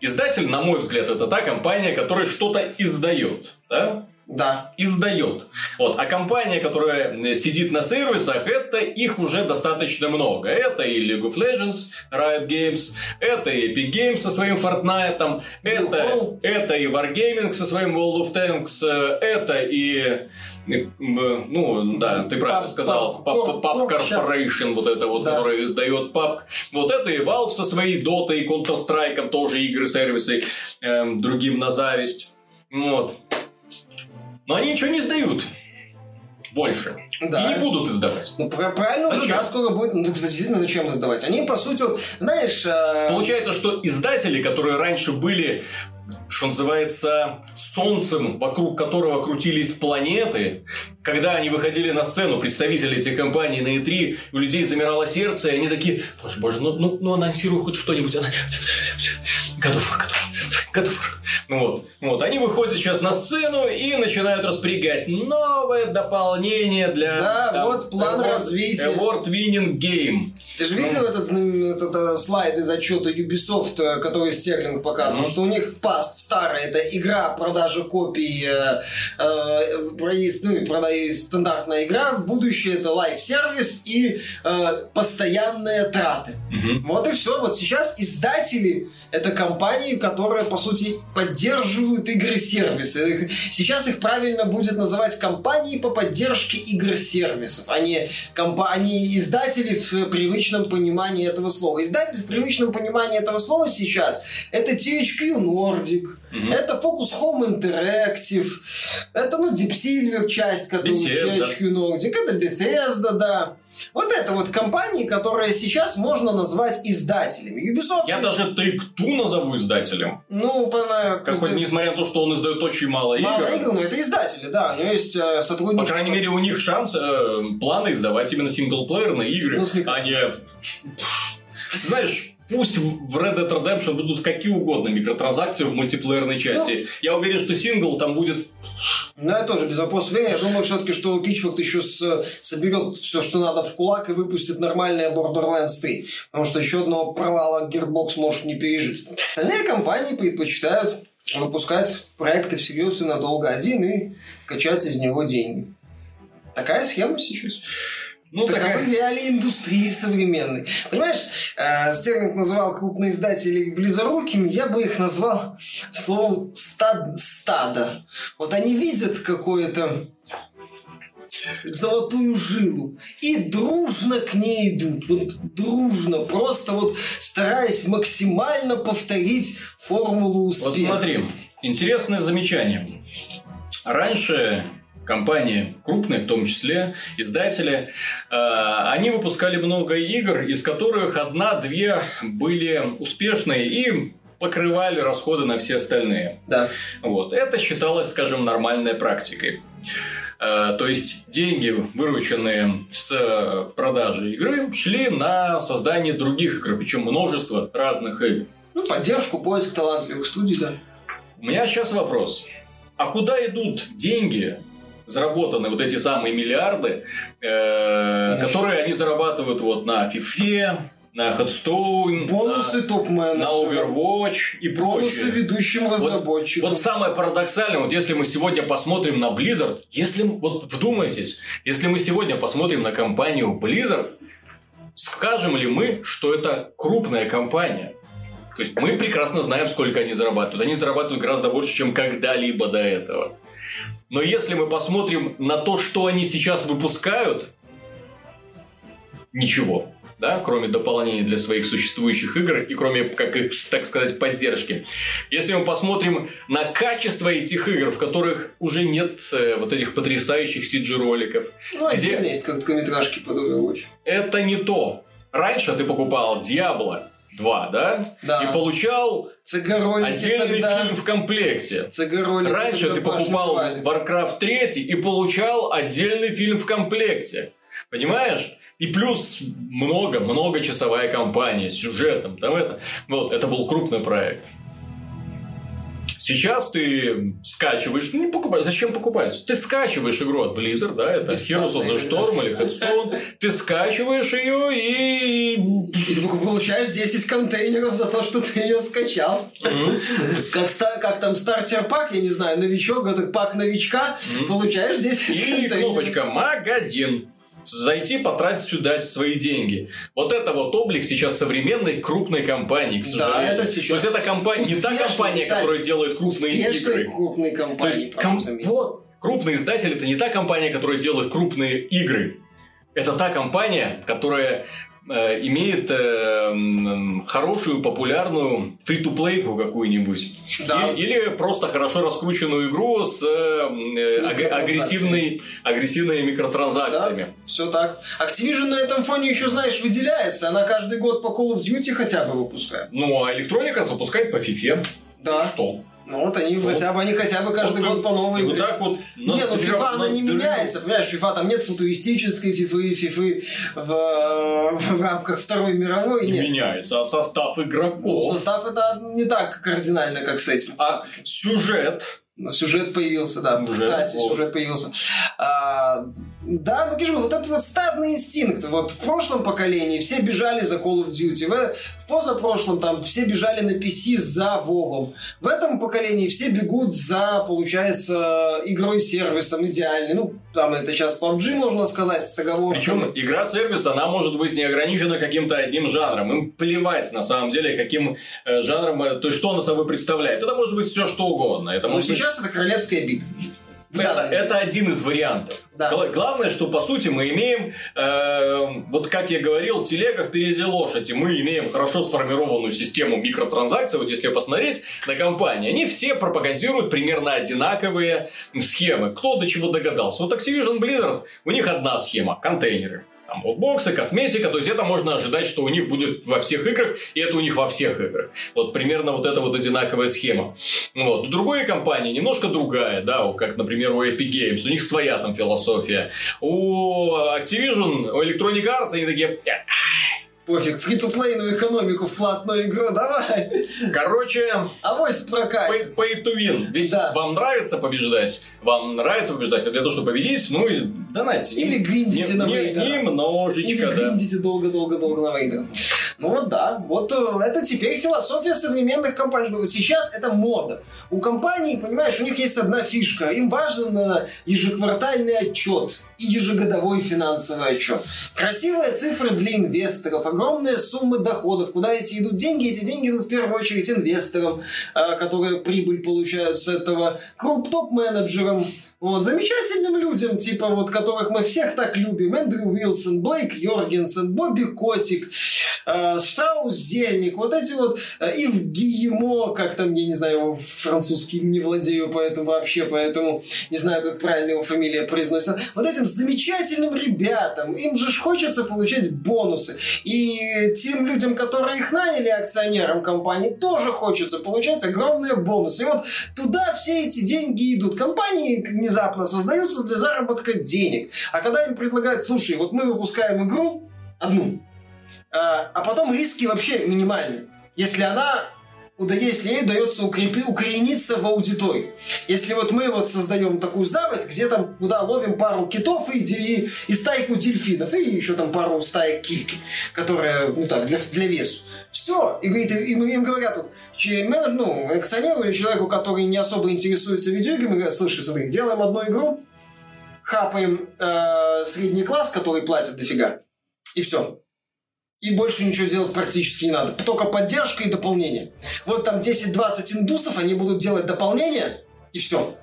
Издатель, на мой взгляд, это та компания, которая что-то издает. Да? Да. Издает. Вот. А компания, которая сидит на сервисах, это их уже достаточно много. Это и League of Legends, Riot Games, это и Epic Games со своим Fortnite, это, это и Wargaming со своим World of Tanks, это и ну, да, ты правильно сказал, Pub Corporation, вот это вот, да. который издает PUBG. Вот это и Valve со своей Dota и Counter-Strike, тоже игры-сервисы, эм, другим на зависть. Вот. Но они ничего не сдают больше. Да. И не будут издавать. Ну, правильно зачем? уже, да, скоро будет. Ну, кстати, действительно, зачем издавать? Они, по сути, знаешь... Э... Получается, что издатели, которые раньше были что называется, солнцем, вокруг которого крутились планеты. Когда они выходили на сцену, представители этих компаний на E3, у людей замирало сердце, и они такие, боже, боже, ну, ну, ну анонсируй хоть что-нибудь. Готов, готов, готов. Ну вот, вот. Они выходят сейчас на сцену и начинают распрягать новое дополнение для... Да, там, вот план award, развития. Award Winning Game. Ты же видел ну, этот, этот, этот слайд из отчета Ubisoft, э, который Стерлинг показывал, ну, что у них паст старая, это игра, продажа копий, э, э, проезд, ну, продай, стандартная игра, будущее это live-сервис и э, постоянные траты. Угу. Вот и все. Вот сейчас издатели это компании, которые, по сути, поддерживают игры-сервисы. Сейчас их правильно будет называть компании по поддержке игр-сервисов, а не компании издатели в привычном понимании этого слова. Издатель в привычном понимании этого слова сейчас это THQ Nordic, Mm-hmm. Это Focus Home Interactive. Это, ну, Deep Silver часть, которую HQ Nordic. Это Bethesda, да. Вот это вот компании, которые сейчас можно назвать издателями. Ubisoft... Я даже Take-Two назову издателем. Ну, она... Как хоть несмотря на то, что он издает очень мало игр. Мало игр, но это издатели, да. У него есть э, сотрудничество. По крайней мере, у них шанс, э, планы издавать именно синглплеерные игры, ну, а не... Знаешь, Пусть в Red Dead Redemption будут какие угодно микротранзакции в мультиплеерной части. Ну, я уверен, что сингл там будет... Ну, я тоже без вопросов. Я думаю, все-таки, что Pitchfork еще с, соберет все, что надо в кулак и выпустит нормальное Borderlands 3. Потому что еще одного провала Gearbox может не пережить. Остальные компании предпочитают выпускать проекты всерьез и надолго один и качать из него деньги. Такая схема сейчас. Ну, Таковы такая... реалии индустрии современной. Понимаешь, э, Стерлинг называл крупные издатели близорукими, я бы их назвал словом стад, стадо. Вот они видят какое-то золотую жилу и дружно к ней идут. Вот дружно, просто вот стараясь максимально повторить формулу успеха. Вот смотри, интересное замечание. Раньше компании крупные, в том числе издатели, э, они выпускали много игр, из которых одна-две были успешные и покрывали расходы на все остальные. Да. Вот. Это считалось, скажем, нормальной практикой. Э, то есть деньги, вырученные с продажи игры, шли на создание других игр, причем множество разных игр. Ну, поддержку, поиск талантливых студий, да. У меня сейчас вопрос. А куда идут деньги, заработаны вот эти самые миллиарды, э, которые они зарабатывают вот на FIFA, на Headstone, бонусы на, топ на Overwatch и бонусы прочее. ведущим разработчикам. Вот, вот самое парадоксальное, вот если мы сегодня посмотрим на Blizzard, если вот вдумайтесь, если мы сегодня посмотрим на компанию Blizzard, скажем ли мы, что это крупная компания? То есть мы прекрасно знаем, сколько они зарабатывают. Они зарабатывают гораздо больше, чем когда-либо до этого. Но если мы посмотрим на то, что они сейчас выпускают, ничего. Да, кроме дополнений для своих существующих игр и кроме, как, так сказать, поддержки. Если мы посмотрим на качество этих игр, в которых уже нет э, вот этих потрясающих CG-роликов. Ну, где... есть короткометражки под Overwatch. Это не то. Раньше ты покупал Диабло, 2, да? Да. И получал отдельный тогда... фильм в комплекте. Раньше ты покупал Warcraft 3 и получал отдельный фильм в комплекте. Понимаешь? И плюс много, много часовая кампания с сюжетом, там это. Вот, это был крупный проект. Сейчас ты скачиваешь, ну не покупаешь, зачем покупать? Ты скачиваешь игру от Blizzard, да, это Heroes of the Storm или Headstone, ты скачиваешь ее и... И ты получаешь 10 контейнеров за то, что ты ее скачал. Как, как там стартер пак, я не знаю, новичок, это пак новичка, получаешь 10 контейнеров. И кнопочка «Магазин» зайти, потратить сюда свои деньги. Вот это вот облик сейчас современной крупной компании, к сожалению. Да, это сейчас. То есть это компания, не та компания, да, которая делает крупные игры. крупные компании. То есть, ком- вот, крупный издатель это не та компания, которая делает крупные игры. Это та компания, которая имеет э, хорошую, популярную фри-то-плейку какую-нибудь. Да. И, или просто хорошо раскрученную игру с э, аг- агрессивной, агрессивными микротранзакциями. Да, все так. Activision на этом фоне еще, знаешь, выделяется. Она каждый год по Call of Duty хотя бы выпускает. Ну, а электроника запускает по FIFA. Да. Что? Ну вот они вот. хотя бы, они хотя бы каждый вот, год по новой. Вот так вот. Не, ну FIFA она не меняется, понимаешь, FIFA там нет футуристической FIFA, FIFA в, в рамках Второй мировой. Не нет. меняется, а состав игроков. Ну, состав это не так кардинально, как с этим. А сюжет ну, сюжет появился, да. Сюжет, Кстати, о. сюжет появился. А, да, ну вот этот вот стадный инстинкт. Вот в прошлом поколении все бежали за Call of Duty. В, в позапрошлом там все бежали на PC за Вовом. В этом поколении все бегут за, получается, игрой-сервисом идеальный. Ну, там это сейчас PUBG, можно сказать, с оговоркой. Причем игра-сервис, она может быть не ограничена каким-то одним жанром. Им плевать, на самом деле, каким э, жанром, э, то есть что она собой представляет. Это может быть все что угодно. Это ну, сейчас сейчас это королевская битва. Это, это один из вариантов. Да. Главное, что по сути мы имеем, э, вот как я говорил, телега впереди лошади. Мы имеем хорошо сформированную систему микротранзакций. Вот если посмотреть на компании, они все пропагандируют примерно одинаковые схемы. Кто до чего догадался? Вот Activision Blizzard, у них одна схема – контейнеры там, лутбоксы, косметика, то есть это можно ожидать, что у них будет во всех играх, и это у них во всех играх. Вот примерно вот эта вот одинаковая схема. Вот. У другой компании немножко другая, да, как, например, у Epic Games, у них своя там философия. У Activision, у Electronic Arts они такие, Пофиг, фри-то-плейную экономику в платную игру, давай. Короче, авось прокатит. Pay, pay to win. Ведь да. вам нравится побеждать, вам нравится побеждать, а для того, чтобы победить, ну и донайте. Или гриндите не, на вейдерах. Немножечко, Или да. гриндите долго-долго-долго на вейдерах. Ну вот да, вот э, это теперь философия современных компаний. Вот сейчас это мода. У компаний, понимаешь, у них есть одна фишка. Им важен ежеквартальный отчет и ежегодовой финансовый отчет. Красивые цифры для инвесторов, огромные суммы доходов. Куда эти идут деньги? Эти деньги идут в первую очередь инвесторам, э, которые прибыль получают с этого, круп-топ-менеджерам, вот, замечательным людям, типа вот, которых мы всех так любим. Эндрю Уилсон, Блейк Йоргенсен, Бобби Котик, э, Штраус Зельник, вот эти вот э, Евгимо, как там, я не знаю, французский не владею, поэтому вообще, поэтому не знаю, как правильно его фамилия произносится. Вот этим замечательным ребятам, им же хочется получать бонусы. И тем людям, которые их наняли акционерам компании, тоже хочется получать огромные бонусы. И вот туда все эти деньги идут. Компании, не внезапно создаются для заработка денег. А когда им предлагают, слушай, вот мы выпускаем игру одну, а, а потом риски вообще минимальны. Если она если ей удается укрепи, укорениться в аудитории. Если вот мы вот создаем такую заводь, где там куда ловим пару китов и, и, и стайку дельфинов, и еще там пару стаек кильки, которые, ну так, для, для весу. Все. И, говорит, и им говорят, вот, ну, акционеру или человеку, который не особо интересуется видеоиграми, говорят, слушай, смотри, делаем одну игру, хапаем э, средний класс, который платит дофига, и все и больше ничего делать практически не надо. Только поддержка и дополнение. Вот там 10-20 индусов, они будут делать дополнение, и все.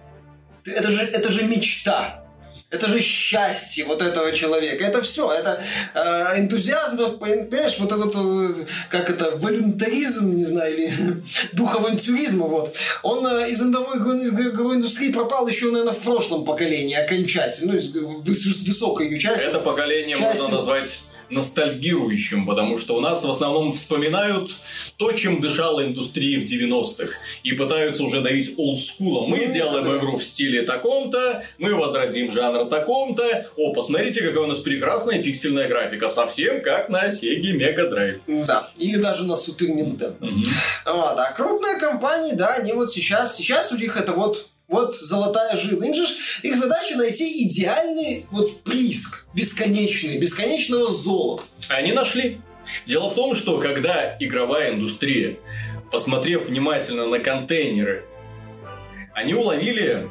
Это же, это же мечта. Это же счастье вот этого человека. Это все. Это э, энтузиазм, понимаешь, вот этот, э, как это, волюнтаризм, не знаю, или дух авантюризма, вот. Он э, из игровой, игровой индустрии пропал еще, наверное, в прошлом поколении окончательно. Ну, из, из высокой ее части. Это поколение части, можно назвать ностальгирующим, потому что у нас в основном вспоминают то, чем дышала индустрия в 90-х, и пытаются уже давить олдскулом. Мы ну, делаем да. игру в стиле таком-то, мы возродим жанр таком-то. О, посмотрите, какая у нас прекрасная пиксельная графика, совсем как на Sega Mega Drive. Да, или даже на Super Nintendo. Mm-hmm. Вот, а крупные компании, да, они вот сейчас, сейчас у них это вот вот золотая жила. Им же их задача найти идеальный вот прииск, бесконечный, бесконечного золота. Они нашли. Дело в том, что когда игровая индустрия, посмотрев внимательно на контейнеры, они уловили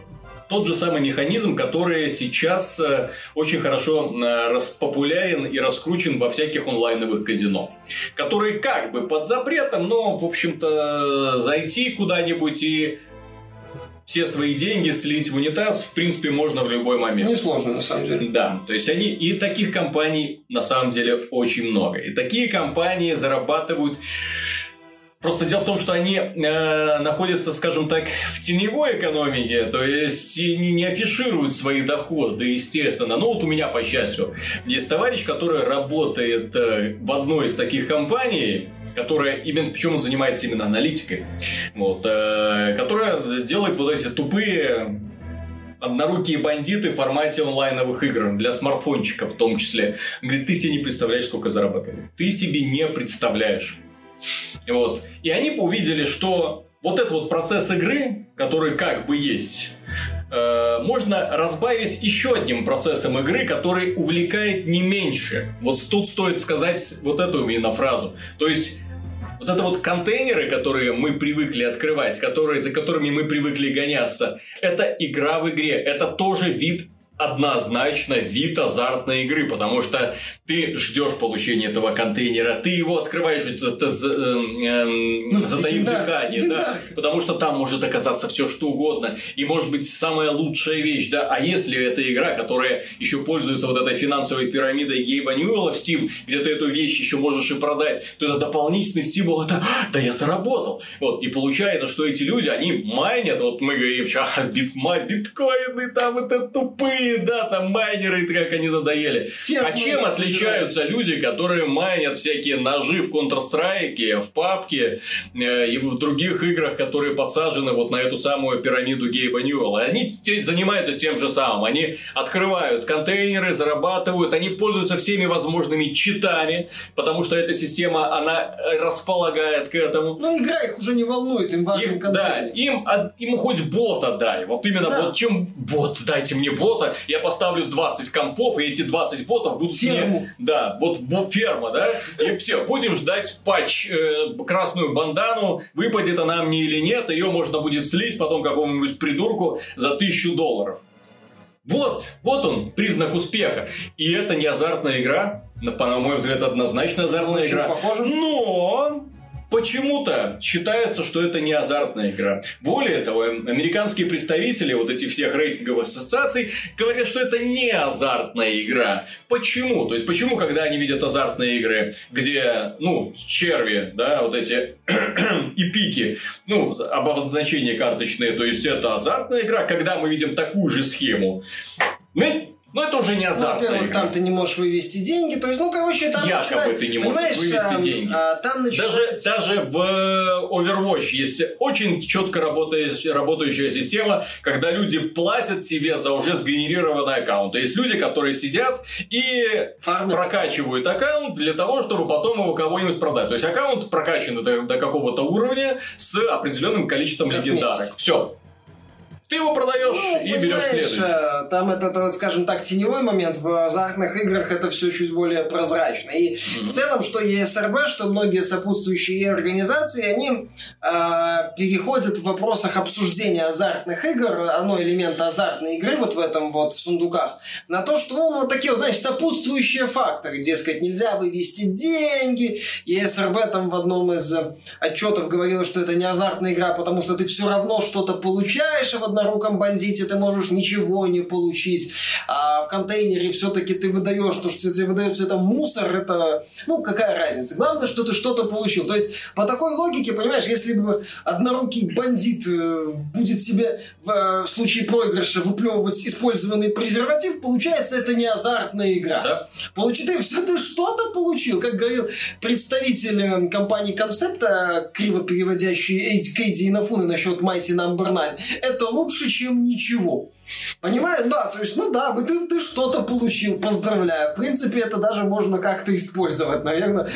тот же самый механизм, который сейчас э, очень хорошо э, популярен и раскручен во всяких онлайновых казино. Который как бы под запретом, но, в общем-то, зайти куда-нибудь и все свои деньги слить в унитаз, в принципе, можно в любой момент. Несложно, на самом деле. Да, то есть они... И таких компаний, на самом деле, очень много. И такие компании зарабатывают Просто дело в том, что они э, находятся, скажем так, в теневой экономике, то есть они не афишируют свои доходы, естественно. Ну вот у меня, по счастью, есть товарищ, который работает э, в одной из таких компаний, которая именно, причем он занимается именно аналитикой, вот, э, которая делает вот эти тупые однорукие бандиты в формате онлайновых игр для смартфончиков в том числе. Говорит, ты себе не представляешь, сколько зарабатывает. Ты себе не представляешь. Вот. И они увидели, что вот этот вот процесс игры, который как бы есть, э, можно разбавить еще одним процессом игры, который увлекает не меньше. Вот тут стоит сказать вот эту именно фразу. То есть вот это вот контейнеры, которые мы привыкли открывать, которые, за которыми мы привыкли гоняться, это игра в игре, это тоже вид однозначно вид азартной игры, потому что ты ждешь получения этого контейнера, ты его открываешь, за, за, э, э, затаив да, дыхание, да, да, потому что там может оказаться все что угодно, и может быть самая лучшая вещь, да, а если это игра, которая еще пользуется вот этой финансовой пирамидой Гейба Ньюэлла в Steam, где ты эту вещь еще можешь и продать, то это дополнительный стимул, это, да я заработал, вот, и получается, что эти люди, они майнят, вот мы говорим, а, битма, биткоины там это тупые, да, там майнеры, как они надоели. Фермы а чем отличаются люди, которые майнят всякие ножи в Counter-Strike, в папке э, и в других играх, которые подсажены вот на эту самую пирамиду Гейба Ньюэлла? Они занимаются тем же самым. Они открывают контейнеры, зарабатывают, они пользуются всеми возможными читами, потому что эта система, она располагает к этому. Но игра их уже не волнует, им важен их, Да, им, им хоть бота дай. Вот именно да. вот чем бот, дайте мне бота, я поставлю 20 компов, и эти 20 ботов будут Ферму. мне... Да, вот ферма, да? И все, будем ждать патч, э, красную бандану, выпадет она мне или нет, ее можно будет слить потом какому-нибудь придурку за тысячу долларов. Вот, вот он, признак успеха. И это не азартная игра, на мой взгляд, однозначно азартная Очень игра. Похоже. Но Почему-то считается, что это не азартная игра. Более того, американские представители вот этих всех рейтинговых ассоциаций говорят, что это не азартная игра. Почему? То есть, почему, когда они видят азартные игры, где, ну, черви, да, вот эти и пики, ну, обозначения карточные, то есть, это азартная игра, когда мы видим такую же схему, мы но это уже не азартная ну, Во-первых, там ты не можешь вывести деньги. То есть, ну, короче, там Якобы начинает, ты не можешь вывести а, деньги. А, там начинает... даже, даже в э, Overwatch есть очень четко работающая, работающая система, когда люди платят себе за уже сгенерированный аккаунт. Есть люди, которые сидят и Фармы. прокачивают аккаунт для того, чтобы потом его кого-нибудь продать. То есть аккаунт прокачан до, до какого-то уровня с определенным количеством легендарок. Все. Ты его продаешь ну, и берешь следующий. Э, там этот, вот, скажем так, теневой момент в азартных играх это все чуть более прозрачно. И mm-hmm. в целом, что ЕСРБ, что многие сопутствующие организации, они э, переходят в вопросах обсуждения азартных игр, оно элемент азартной игры вот в этом вот в сундуках, на то, что ну, вот такие, знаешь, сопутствующие факторы. Дескать, нельзя вывести деньги. ЕСРБ там в одном из отчетов говорила, что это не азартная игра, потому что ты все равно что-то получаешь, а в одном одноруком бандите ты можешь ничего не получить. А в контейнере все-таки ты выдаешь, то, что тебе выдается это мусор, это, ну, какая разница. Главное, что ты что-то получил. То есть, по такой логике, понимаешь, если бы однорукий бандит э, будет тебе в, э, в случае проигрыша выплевывать использованный презерватив, получается, это не азартная игра. Да. Получи, ты, все, ты что-то получил. Как говорил представитель э, компании Концепта, криво переводящий Кейди Инафуны насчет Mighty Number 9, это лучше, чем ничего. Понимаешь? Да, то есть, ну да, вы, ты, ты что-то получил, поздравляю. В принципе, это даже можно как-то использовать, наверное.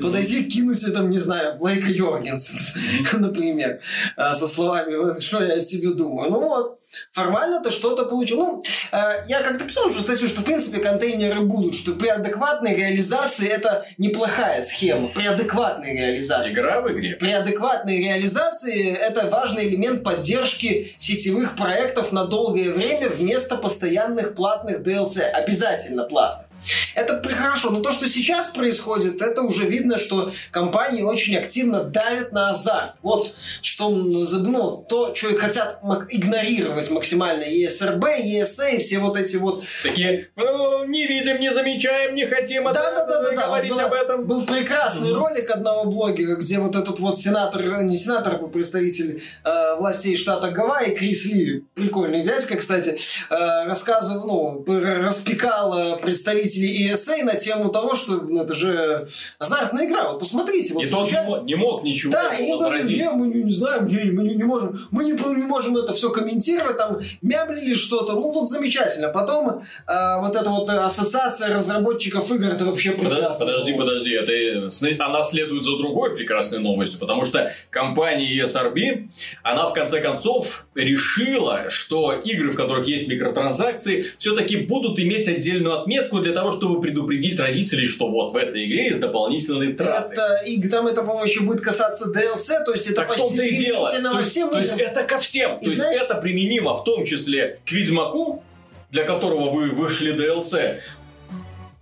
Подойти, кинуть, там, не знаю, Блейка Йоргенс, например, а, со словами, что я о себе думаю. Ну вот, Формально ты что-то получил. Ну, э, я как-то писал уже статью, что в принципе контейнеры будут, что при адекватной реализации это неплохая схема. При адекватной реализации. Игра в игре. При адекватной реализации это важный элемент поддержки сетевых проектов на долгое время вместо постоянных платных DLC. Обязательно платных. Это хорошо, но то, что сейчас происходит, это уже видно, что компании очень активно давят на азарт. Вот что, ну, то, что хотят игнорировать максимально ESRB, ESA, все вот эти вот... Такие, ну, не видим, не замечаем, не хотим да, да, да, да, говорить да. об этом. Был прекрасный угу. ролик одного блогера, где вот этот вот сенатор, не сенатор, а представитель э, властей штата Гавайи, Крис Ли, прикольный дядька, кстати, э, рассказывал, ну, распекал представителей представителей ESA на тему того, что ну, это же азартная игра. Вот посмотрите. Вот и случайно... тот не мог ничего да, и возразить. Да, мы не, не знаем, мы, мы не, не можем, мы не, не можем это все комментировать, там мямлили что-то. Ну, вот замечательно. Потом э, вот эта вот ассоциация разработчиков игр, это вообще прекрасно. Подожди, подожди, это, она следует за другой прекрасной новостью, потому что компания ESRB, она в конце концов решила, что игры, в которых есть микротранзакции, все-таки будут иметь отдельную отметку для того, чтобы предупредить родителей, что вот в этой игре есть дополнительные траты. Это, и там это, по-моему, еще будет касаться DLC, то есть это так почти и дело. То есть, всем то есть это ко всем. И то знаешь... есть это применимо в том числе к Ведьмаку, для которого вы вышли DLC,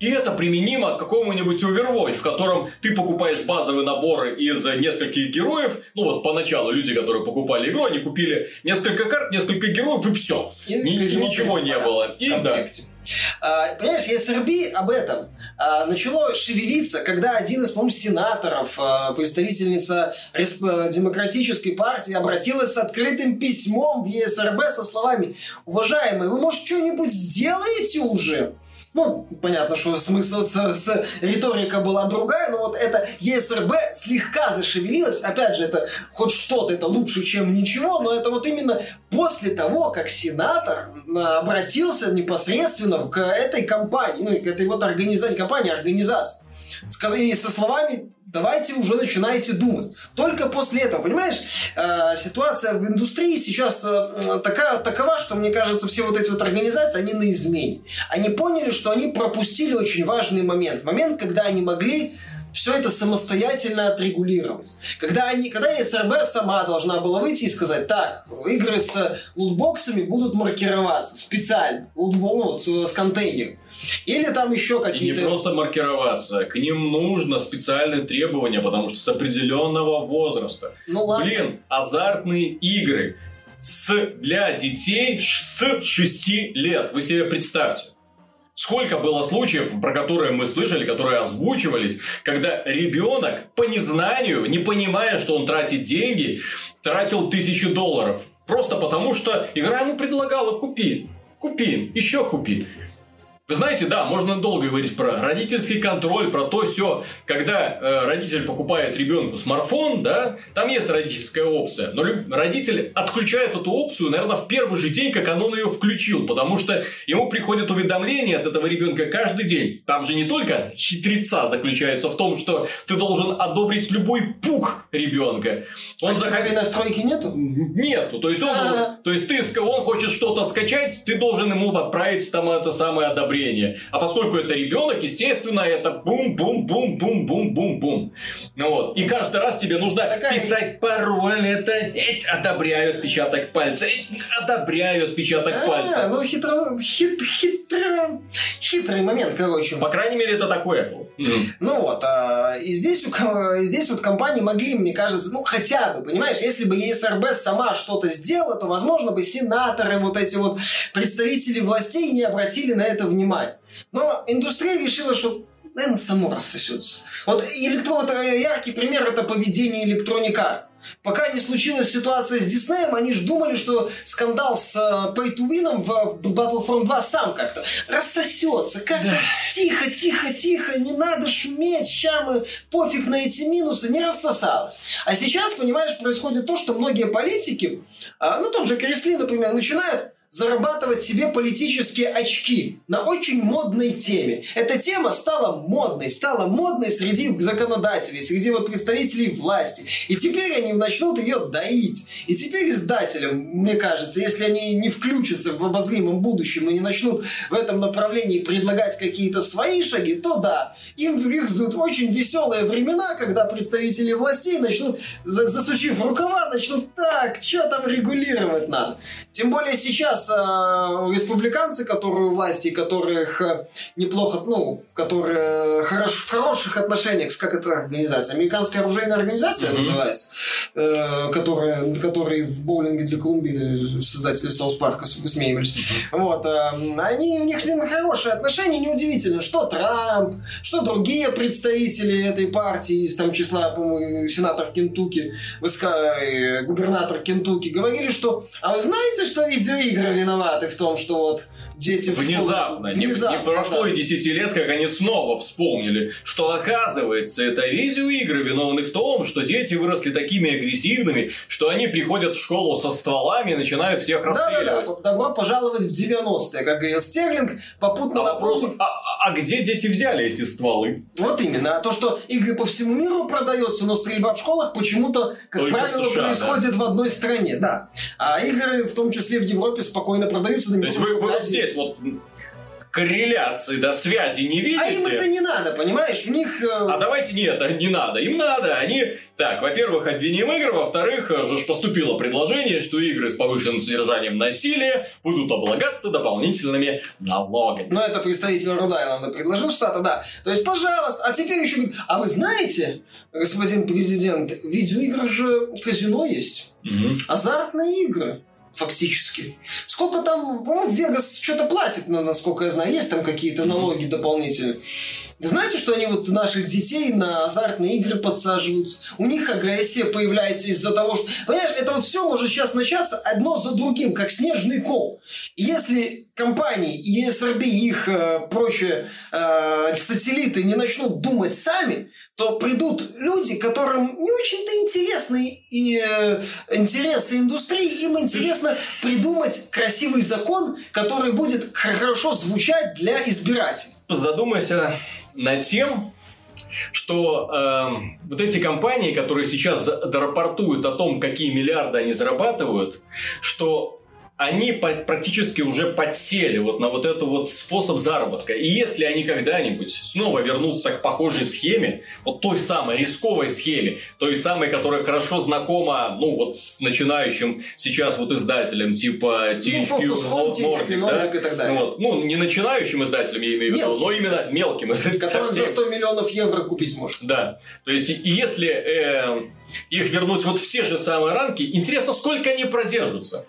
и это применимо к какому-нибудь Overwatch, в котором ты покупаешь базовые наборы из нескольких героев. Ну вот поначалу люди, которые покупали игру, они купили несколько карт, несколько героев и все. И, Ни, ничего не было. И да. А, понимаешь, ESRB об этом а, начало шевелиться, когда один из, по-моему, сенаторов, а, представительница демократической партии, обратилась с открытым письмом в ESRB со словами «Уважаемые, вы, может, что-нибудь сделаете уже?» Ну, понятно, что смысл с, риторика была другая, но вот это ЕСРБ слегка зашевелилось. Опять же, это хоть что-то, это лучше, чем ничего, но это вот именно после того, как сенатор обратился непосредственно к этой компании, ну, к этой вот организации, компании, организации. Сказали со словами давайте уже начинайте думать. Только после этого, понимаешь, э, ситуация в индустрии сейчас э, такая, такова, что, мне кажется, все вот эти вот организации, они на измене. Они поняли, что они пропустили очень важный момент. Момент, когда они могли все это самостоятельно отрегулировать. Когда, они, когда СРБ сама должна была выйти и сказать, так, игры с лутбоксами будут маркироваться специально, лутбокс с контейнером. Или там еще какие-то... И не просто маркироваться, к ним нужно специальные требования, потому что с определенного возраста. Ну ладно. Блин, азартные игры с, для детей с 6 лет. Вы себе представьте. Сколько было случаев, про которые мы слышали, которые озвучивались, когда ребенок по незнанию, не понимая, что он тратит деньги, тратил тысячу долларов. Просто потому, что игра ему предлагала купи, купи, еще купи. Вы знаете, да, можно долго говорить про родительский контроль, про то все. Когда э, родитель покупает ребенку смартфон, да, там есть родительская опция. Но родитель отключает эту опцию, наверное, в первый же день, как он ее включил. Потому что ему приходят уведомления от этого ребенка каждый день. Там же не только хитреца заключается в том, что ты должен одобрить любой пук ребенка. Он а захот... настройки нету? Нету. То есть, он, то есть ты, он хочет что-то скачать, ты должен ему отправить там это самое одобрение одобрения. А поскольку это ребенок, естественно, это бум-бум-бум-бум-бум-бум-бум. Ну вот. И каждый раз тебе нужно Такая... писать пароль, это эть, одобряют отпечаток пальца, эть, одобряют отпечаток а, пальца. ну хитро, хит, хитро, хитрый момент, короче. По крайней мере, это такое. Ну вот, а, и здесь, здесь вот компании могли, мне кажется, ну хотя бы, понимаешь, если бы ЕСРБ сама что-то сделала, то, возможно, бы сенаторы, вот эти вот представители властей не обратили на это внимания. Но индустрия решила, что наверное, само рассосется. Вот электро, вот яркий пример это поведение Electronic Arts. Пока не случилась ситуация с Диснеем, они же думали, что скандал с uh, Pay to Win в Battlefront 2 сам как-то рассосется. Как-то да. тихо, тихо, тихо, не надо шуметь, ща мы пофиг на эти минусы, не рассосалось. А сейчас, понимаешь, происходит то, что многие политики, uh, ну тот же Кресли, например, начинают зарабатывать себе политические очки на очень модной теме. Эта тема стала модной, стала модной среди законодателей, среди вот представителей власти. И теперь они начнут ее доить. И теперь издателям, мне кажется, если они не включатся в обозримом будущем и не начнут в этом направлении предлагать какие-то свои шаги, то да, им их ждут очень веселые времена, когда представители властей начнут, засучив рукава, начнут так, что там регулировать надо. Тем более сейчас э, республиканцы, которые у власти, которых э, неплохо, ну, которые хорош, в хороших отношениях с, как это организация, американская оружейная организация mm-hmm. называется, э, которая, которые в боулинге для Колумбии создатели Саус Парка высмеивались. Mm-hmm. Вот, э, они, у них с ним хорошие отношения, неудивительно, что Трамп, что другие представители этой партии, из там числа, по-моему, сенатор Кентукки, э, губернатор Кентукки, говорили, что, а вы знаете, кажется, что видеоигры виноваты в том, что вот дети Внезапно, в Внезапно. Не, не прошло да. и 10 лет, как они снова вспомнили, что оказывается, это видеоигры виновны в том, что дети выросли такими агрессивными, что они приходят в школу со стволами и начинают всех расстреливать. Да, да, да. Добро пожаловать в 90-е, как говорил Стерлинг, попутно а вопрос, а, а, а где дети взяли эти стволы? Вот именно. А то, что игры по всему миру продаются, но стрельба в школах почему-то, как Только правило, США, происходит да. в одной стране. Да. А игры, в том числе в Европе, спокойно продаются. То есть вы, вы вот здесь вот корреляции, да, связи не видите. А им это не надо, понимаешь? У них... Э... А давайте нет, не надо. Им надо. Они, так, во-первых, обвиним игры, во-вторых, уже поступило предложение, что игры с повышенным содержанием насилия будут облагаться дополнительными налогами. Ну, это представитель Род-Айленда предложил штата, да. То есть, пожалуйста, а теперь еще... А вы знаете, господин президент, в видеоиграх же казино есть. Угу. Азартные игры фактически. Сколько там, по-моему, Вегас что-то платит, насколько я знаю, есть там какие-то налоги дополнительные. Вы знаете, что они вот наших детей на азартные игры подсаживаются? У них агрессия появляется из-за того, что... Понимаешь, это вот все может сейчас начаться одно за другим, как снежный кол. И если компании, и их э, прочие э, сателлиты не начнут думать сами, то придут люди, которым не очень-то интересны и э, интересы индустрии, им интересно придумать красивый закон, который будет хорошо звучать для избирателей. Задумайся над тем, что э, вот эти компании, которые сейчас рапортуют о том, какие миллиарды они зарабатывают, что они практически уже подсели вот на вот этот вот способ заработка. И если они когда-нибудь снова вернутся к похожей схеме, вот той самой рисковой схеме, той самой, которая хорошо знакома, ну вот с начинающим сейчас вот издателем типа THQ, ну, Nordic, да? и так далее. Вот. Ну, не начинающим издателем, я имею в виду, но именно мелким. Который за 100 миллионов евро купить может. Да. То есть, если э, их вернуть вот в те же самые рамки, интересно, сколько они продержатся.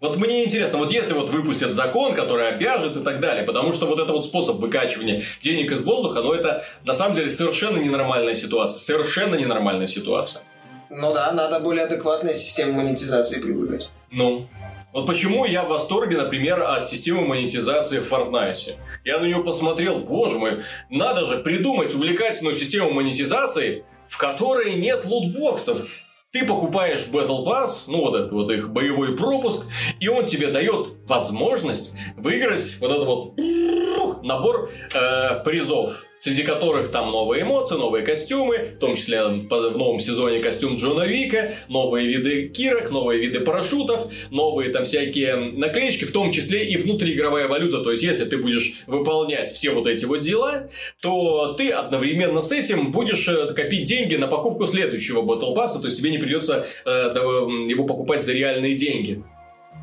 Вот мне интересно, вот если вот выпустят закон, который обяжет и так далее, потому что вот это вот способ выкачивания денег из воздуха, но это на самом деле совершенно ненормальная ситуация. Совершенно ненормальная ситуация. Ну да, надо более адекватная система монетизации предлагать. Ну, вот почему я в восторге, например, от системы монетизации в Fortnite. Я на нее посмотрел, боже мой, надо же придумать увлекательную систему монетизации, в которой нет лутбоксов. Ты покупаешь Battle Pass, ну вот этот вот их боевой пропуск, и он тебе дает возможность выиграть вот этот вот набор э, призов. Среди которых там новые эмоции, новые костюмы, в том числе в новом сезоне костюм Джона Вика, новые виды кирок, новые виды парашютов, новые там всякие наклеечки, в том числе и внутриигровая валюта. То есть, если ты будешь выполнять все вот эти вот дела, то ты одновременно с этим будешь э, копить деньги на покупку следующего Battle Pass, то есть тебе не придется э, его покупать за реальные деньги.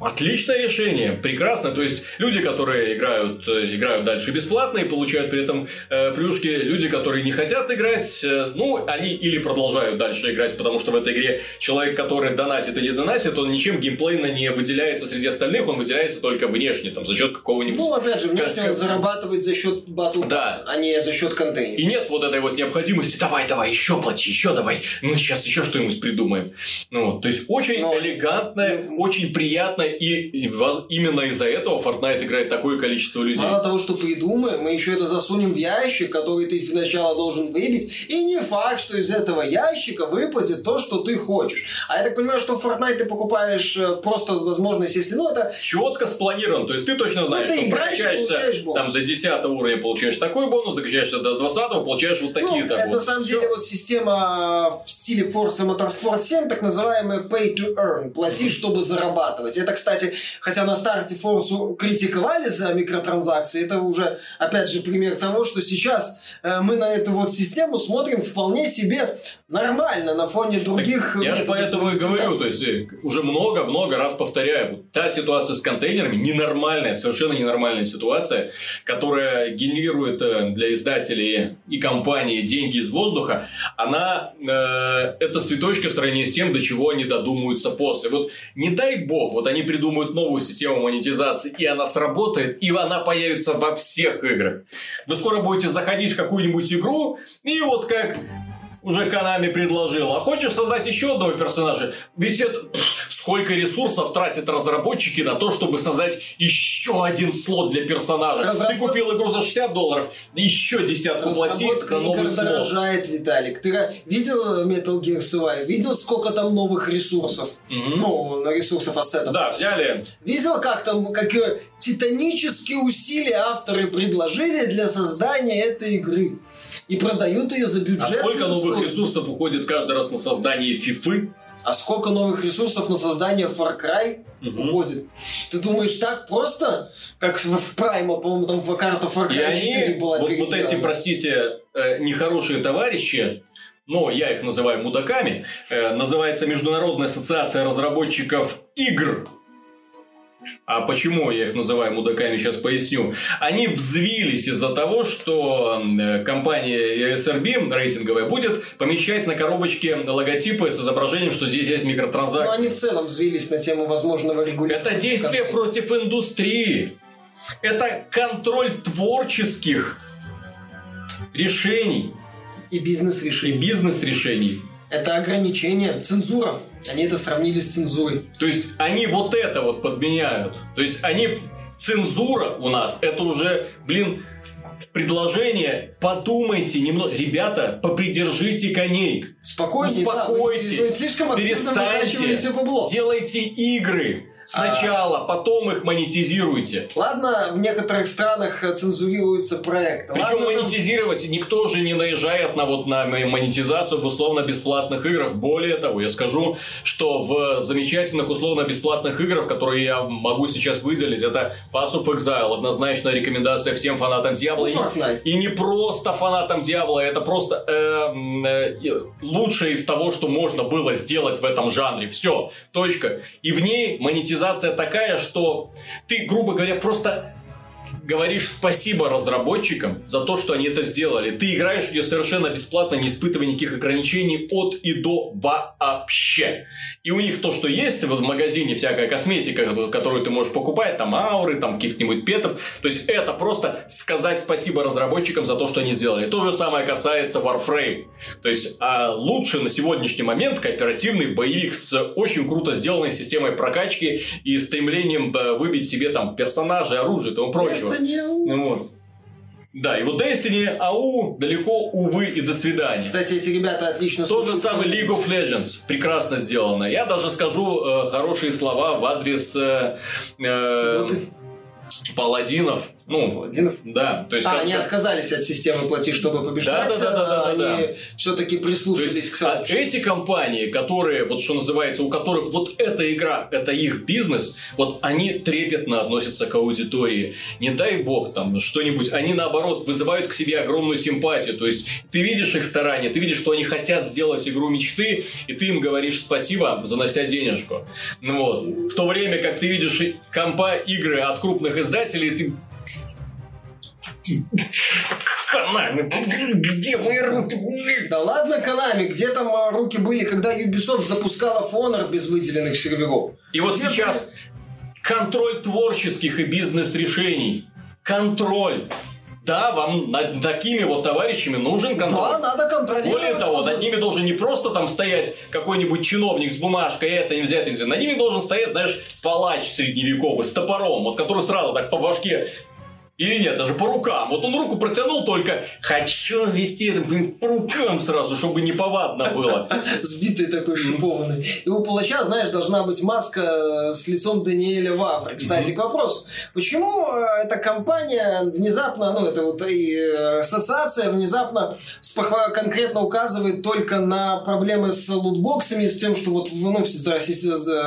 Отличное решение, прекрасно. То есть люди, которые играют, э, играют дальше бесплатно и получают при этом э, плюшки, люди, которые не хотят играть, э, ну, они или продолжают дальше играть, потому что в этой игре человек, который донатит или донатит, он ничем геймплейно не выделяется среди остальных, он выделяется только внешне, там, за счет какого-нибудь... Ну, опять же, внешне как... он зарабатывает за счет батл да. а не за счет контейнера. И нет вот этой вот необходимости, давай, давай, еще плати, еще давай, мы сейчас еще что-нибудь придумаем. Ну, вот, то есть очень Но... элегантная, ну... очень приятная и именно из-за этого Fortnite играет такое количество людей. Мало того, что придумаем, мы еще это засунем в ящик, который ты сначала должен выбить, и не факт, что из этого ящика выпадет то, что ты хочешь. А я так понимаю, что в Fortnite ты покупаешь э, просто возможность, если, ну, это... Четко спланирован, то есть ты точно знаешь, ну, ты что прокачаешься там за 10 уровня получаешь такой бонус, закачаешься до 20 получаешь вот такие-то ну, это на самом Все. деле вот система в стиле Forza Motorsport 7, так называемая pay to earn, плати, mm-hmm. чтобы зарабатывать. Это, кстати, хотя на старте Форсу критиковали за микротранзакции, это уже, опять же, пример того, что сейчас э, мы на эту вот систему смотрим вполне себе нормально на фоне других... Так я же поэтому и говорю, то есть э, уже много-много раз повторяю, та ситуация с контейнерами ненормальная, совершенно ненормальная ситуация, которая генерирует э, для издателей и компании деньги из воздуха, она э, это цветочки в сравнении с тем, до чего они додумаются после. Вот не дай бог, вот они придумают новую систему монетизации, и она сработает, и она появится во всех играх. Вы скоро будете заходить в какую-нибудь игру, и вот как уже Канами предложил. А хочешь создать еще одного персонажа? Ведь это... сколько ресурсов тратят разработчики на то, чтобы создать еще один слот для персонажа. Разработ... Ты купил игру за 60 долларов, еще десятку плати за новый слот. дорожает, Виталик. Ты видел Metal Gear Survive? Видел, сколько там новых ресурсов? Угу. Ну, ресурсов ассетов. Да, взяли. Видел, как там, какие титанические усилия авторы предложили для создания этой игры? и продают ее за бюджет. А сколько новых ресурсов уходит каждый раз на создание фифы? А сколько новых ресурсов на создание Far Cry угу. уходит? Ты думаешь, так просто? Как в Prime, по-моему, там карта Far Cry и 4 они, была вот, вот эти, простите, э, нехорошие товарищи, но я их называю мудаками, э, называется Международная ассоциация разработчиков игр а почему я их называю мудаками, сейчас поясню. Они взвились из-за того, что компания ESRB рейтинговая будет помещать на коробочке логотипы с изображением, что здесь есть микротранзакции. Но они в целом взвились на тему возможного регулирования. Это действие против индустрии. Это контроль творческих решений. И бизнес-решений. И бизнес-решений. Это ограничение, цензура. Они это сравнили с цензурой. То есть они вот это вот подменяют. То есть они цензура у нас это уже, блин, предложение, подумайте немного, ребята, попридержите коней, спокойнее, успокойтесь, да, слишком перестаньте, делайте игры, Сначала, а... потом их монетизируйте. Ладно, в некоторых странах цензурируются проекты. Причем Ладно, монетизировать там... никто же не наезжает на вот на монетизацию в условно-бесплатных играх. Более того, я скажу, что в замечательных условно-бесплатных играх, которые я могу сейчас выделить, это Pass of Exile, однозначная рекомендация всем фанатам Диабло. И, и не просто фанатам Диабло, это просто э, э, лучшее из того, что можно было сделать в этом жанре. Все, точка. И в ней монетизация монетизация такая, что ты, грубо говоря, просто говоришь спасибо разработчикам за то, что они это сделали. Ты играешь в нее совершенно бесплатно, не испытывая никаких ограничений от и до вообще. И у них то, что есть вот в магазине, всякая косметика, которую ты можешь покупать, там ауры, там каких-нибудь петов. То есть это просто сказать спасибо разработчикам за то, что они сделали. То же самое касается Warframe. То есть а лучше на сегодняшний момент кооперативный боевик с очень круто сделанной системой прокачки и стремлением э, выбить себе там персонажей, оружие и тому прочего. Ну, вот. Да, и вот Destiny AU далеко, увы, и до свидания. Кстати, эти ребята отлично Тот же самый League of Legends. Прекрасно сделано. Я даже скажу э, хорошие слова в адрес э, э, паладинов Ну, Паладинов? да. То есть, а, они отказались от системы плати, чтобы побеждать. Да, да, да, да, да, они да. все-таки То прислушались есть, к а сообществу. эти компании, которые, вот что называется, у которых вот эта игра, это их бизнес, вот они трепетно относятся к аудитории. Не дай бог там что-нибудь, они наоборот вызывают к себе огромную симпатию. То есть ты видишь их старания, ты видишь, что они хотят сделать игру мечты, и ты им говоришь спасибо, занося денежку. Ну вот. В то время как ты видишь компа игры от крупных издателей, ты Конами, где мои руки? Да ладно, Konami, где там а, руки были, когда Ubisoft запускала Honor без выделенных серверов? И вот Где сейчас контроль творческих и бизнес-решений. Контроль. Да, вам над такими вот товарищами нужен контроль. Да, надо контролировать. Более того, над ними должен не просто там стоять какой-нибудь чиновник с бумажкой, это нельзя, это нельзя. Над ними должен стоять, знаешь, палач средневековый с топором, вот который сразу так по башке или нет, даже по рукам. Вот он руку протянул только, хочу вести это по рукам сразу, чтобы неповадно было. Сбитый такой шипованный. И у палача, знаешь, должна быть маска с лицом Даниэля Вавра. Кстати, к вопросу. Почему э, эта компания внезапно, ну, это вот и э, ассоциация внезапно конкретно указывает только на проблемы с лутбоксами, с тем, что вот, ну,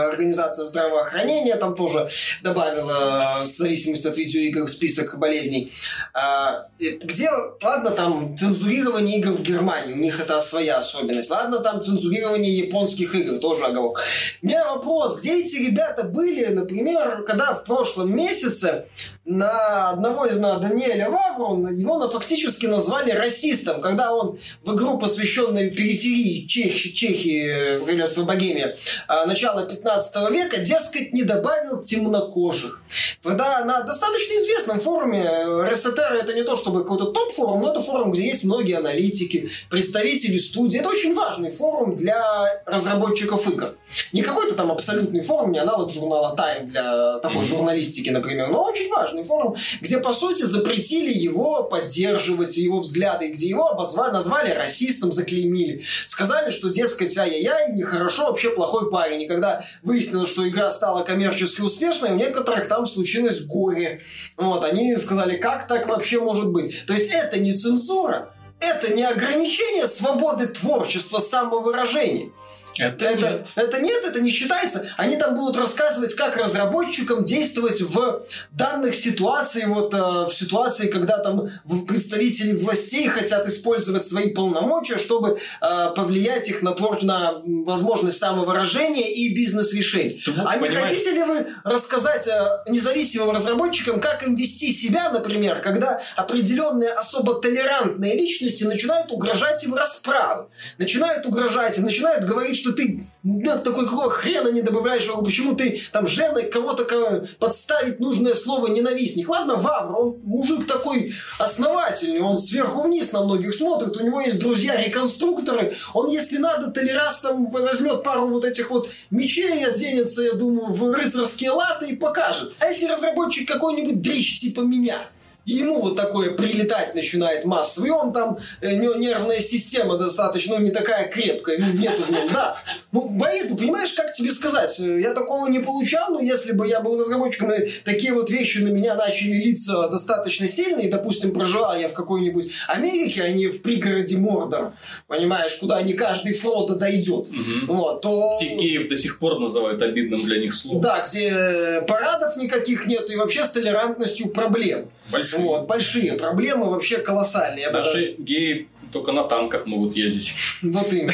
организация здравоохранения там тоже добавила, э, в зависимости от видеоигр, в список болезней. А, и Где, ладно, там цензурирование игр в Германии, у них это своя особенность. Ладно, там цензурирование японских игр, тоже оговорка. У меня вопрос, где эти ребята были, например, когда в прошлом месяце на одного из на Даниэля Вавру, его на, фактически назвали расистом, когда он в игру, посвященную периферии Чех- Чехии, Королевства Богемия, а, начала 15 века, дескать, не добавил темнокожих. Когда на достаточно известном форуме, э, РСТР это не то чтобы какой-то топ-форум, но это форум, где есть многие аналитики, представители студии. Это очень важный форум для разработчиков игр. Не какой-то там абсолютный форум, не аналог журнала Time для такой Мгм. журналистики, например, но очень важный форум, где, по сути, запретили его поддерживать, его взгляды, где его обозвали, назвали расистом, заклеймили. Сказали, что, дескать, ай-яй-яй, нехорошо, вообще плохой парень. И когда выяснилось, что игра стала коммерчески успешной, у некоторых там случилось горе. Вот, они сказали, как так вообще может быть? То есть это не цензура, это не ограничение свободы творчества, самовыражения. Это, Это, нет. это нет, это не считается. Они там будут рассказывать, как разработчикам действовать в данных ситуациях, вот э, в ситуации, когда там представители властей хотят использовать свои полномочия, чтобы э, повлиять их на, твор... на возможность самовыражения и бизнес-решений. А не понимаешь- хотите ли вы рассказать э, независимым разработчикам, как им вести себя, например, когда определенные особо толерантные личности начинают угрожать им расправы, начинают угрожать им, начинают говорить, что ты ну, такой какого хрена не добавляешь, почему ты там женой кого-то ко- подставить нужное слово ненавистник. Ладно, Вавр, он мужик такой основательный, он сверху вниз на многих смотрит, у него есть друзья-реконструкторы, он, если надо, толерас там возьмет пару вот этих вот мечей, оденется, я думаю, в рыцарские латы и покажет. А если разработчик какой-нибудь дрищ типа меня, и ему вот такое прилетать начинает массово, и он там, э, нервная система достаточно, ну, не такая крепкая, ну, нету в нем, да. Ну, боит, ну, понимаешь, как тебе сказать, я такого не получал, но если бы я был разработчиком, и такие вот вещи на меня начали литься достаточно сильно, и, допустим, проживал я в какой-нибудь Америке, а не в пригороде Мордор, понимаешь, куда не каждый Фродо дойдет, вот, то... Геев до сих пор называют обидным для них словом. Да, где парадов никаких нет, и вообще с толерантностью проблем. Большие. Вот, большие проблемы, вообще колоссальные. Наши геи только на танках могут ездить. Вот именно.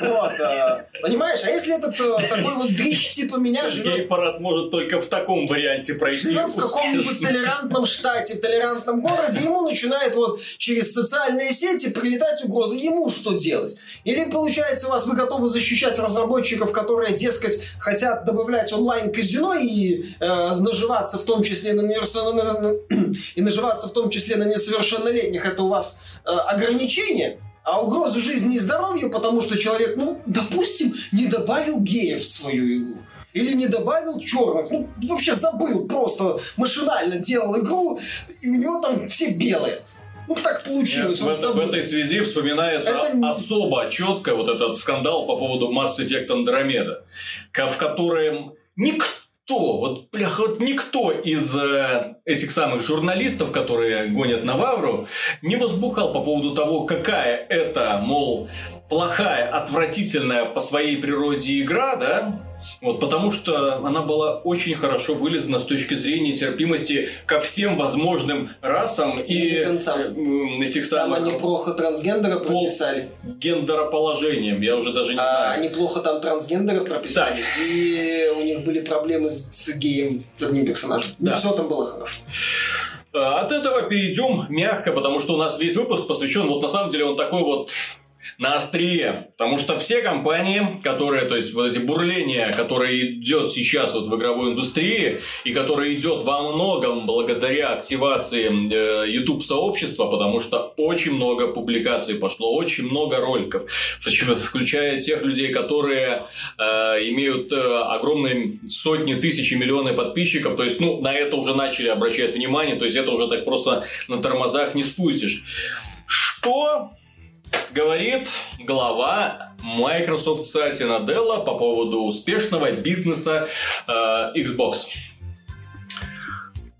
Вот, а, понимаешь, а если этот э, такой вот дрищ типа меня живет Гей-парад может только в таком варианте пройти. живет в каком-нибудь толерантном штате, в толерантном городе, ему начинает вот через социальные сети прилетать угрозы. Ему что делать? Или, получается, у вас вы готовы защищать разработчиков, которые, дескать, хотят добавлять онлайн-казино и э, наживаться в том числе на, на- и наживаться в том числе на несовершеннолетних, это у вас э, ограничение? А угроза жизни и здоровью, потому что человек, ну, допустим, не добавил геев в свою игру. Или не добавил черных. Ну, вообще забыл, просто машинально делал игру, и у него там все белые. Ну, так Нет, получилось. в, это- в забыл. этой связи вспоминается Это особо четко вот этот скандал по поводу Mass Effect Andromeda, в котором никто никто, вот, блях, вот никто из э, этих самых журналистов, которые гонят на Вавру, не возбухал по поводу того, какая это, мол, плохая, отвратительная по своей природе игра, да, вот, потому что она была очень хорошо вылезана с точки зрения терпимости ко всем возможным расам и этих самых... Там они плохо трансгендера прописали. Гендероположением, я уже даже не а, знаю. Они плохо там трансгендера прописали, да. и у них были проблемы с геем, с одним персонажем. Ну, да. все там было хорошо. А, от этого перейдем мягко, потому что у нас весь выпуск посвящен, вот на самом деле он такой вот на острие. Потому что все компании, которые, то есть вот эти бурления, которые идет сейчас вот в игровой индустрии, и которое идет во многом благодаря активации э, YouTube сообщества, потому что очень много публикаций пошло, очень много роликов, включая тех людей, которые э, имеют э, огромные сотни, тысячи, миллионы подписчиков, то есть, ну, на это уже начали обращать внимание, то есть, это уже так просто на тормозах не спустишь. Что говорит глава Microsoft Сати Наделла по поводу успешного бизнеса э, Xbox.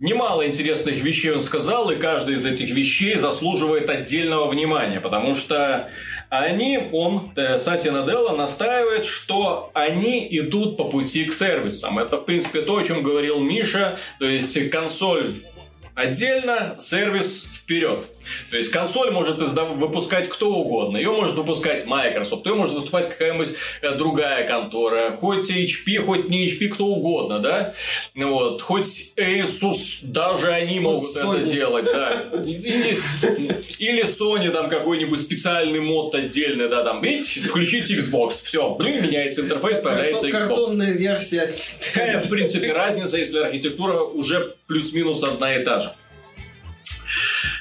Немало интересных вещей он сказал, и каждая из этих вещей заслуживает отдельного внимания, потому что они, он, э, Сати Наделла, настаивает, что они идут по пути к сервисам. Это, в принципе, то, о чем говорил Миша, то есть консоль отдельно, сервис вперед. То есть консоль может выпускать кто угодно. Ее может выпускать Microsoft, ее может выступать какая-нибудь э, другая контора. Хоть HP, хоть не HP, кто угодно, да? Вот. Хоть Asus, даже они могут Sony. это делать, да. Или, или Sony там какой-нибудь специальный мод отдельный, да, там, видите, включить Xbox, все, блин, меняется интерфейс, появляется Xbox. Картонная версия. Какая, в принципе, разница, если архитектура уже плюс-минус одна и та же.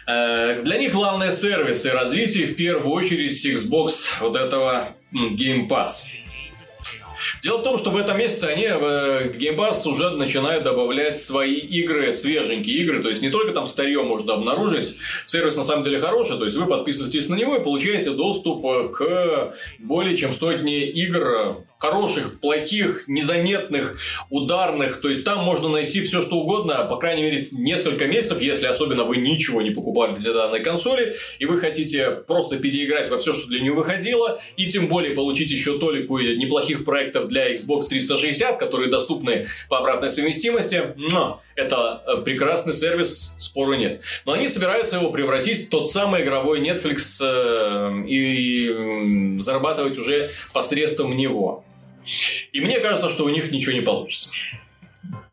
Э, для них главное сервис и развитие в первую очередь Xbox вот этого Game Pass. Дело в том, что в этом месяце они в э, Game Pass уже начинают добавлять свои игры, свеженькие игры. То есть не только там старье можно обнаружить. Сервис на самом деле хороший. То есть вы подписываетесь на него и получаете доступ э, к более чем сотне игр. Хороших, плохих, незаметных, ударных. То есть там можно найти все что угодно. По крайней мере несколько месяцев, если особенно вы ничего не покупали для данной консоли. И вы хотите просто переиграть во все, что для нее выходило. И тем более получить еще толику неплохих проектов для Xbox 360, которые доступны по обратной совместимости. Но это э, прекрасный сервис, спору нет. Но они собираются его превратить в тот самый игровой Netflix э, и зарабатывать уже посредством него. И мне кажется, что у них ничего не получится.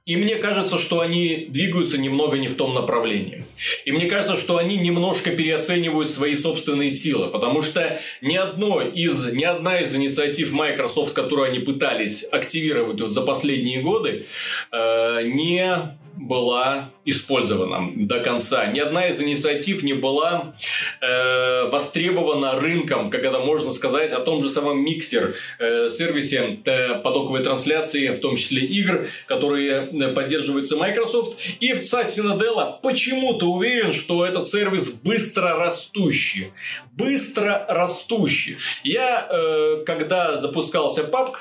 И мне кажется, что они двигаются немного не в том направлении. И мне кажется, что они немножко переоценивают свои собственные силы, потому что ни, одно из, ни одна из инициатив Microsoft, которую они пытались активировать за последние годы, э, не была использована до конца. Ни одна из инициатив не была э, востребована рынком, как это можно сказать о том же самом миксер э, сервисе э, потоковой трансляции, в том числе игр, которые э, поддерживаются Microsoft. И в Сати Наделла почему-то уверен, что этот сервис быстро растущий. Быстро растущий. Я, э, когда запускался PUBG,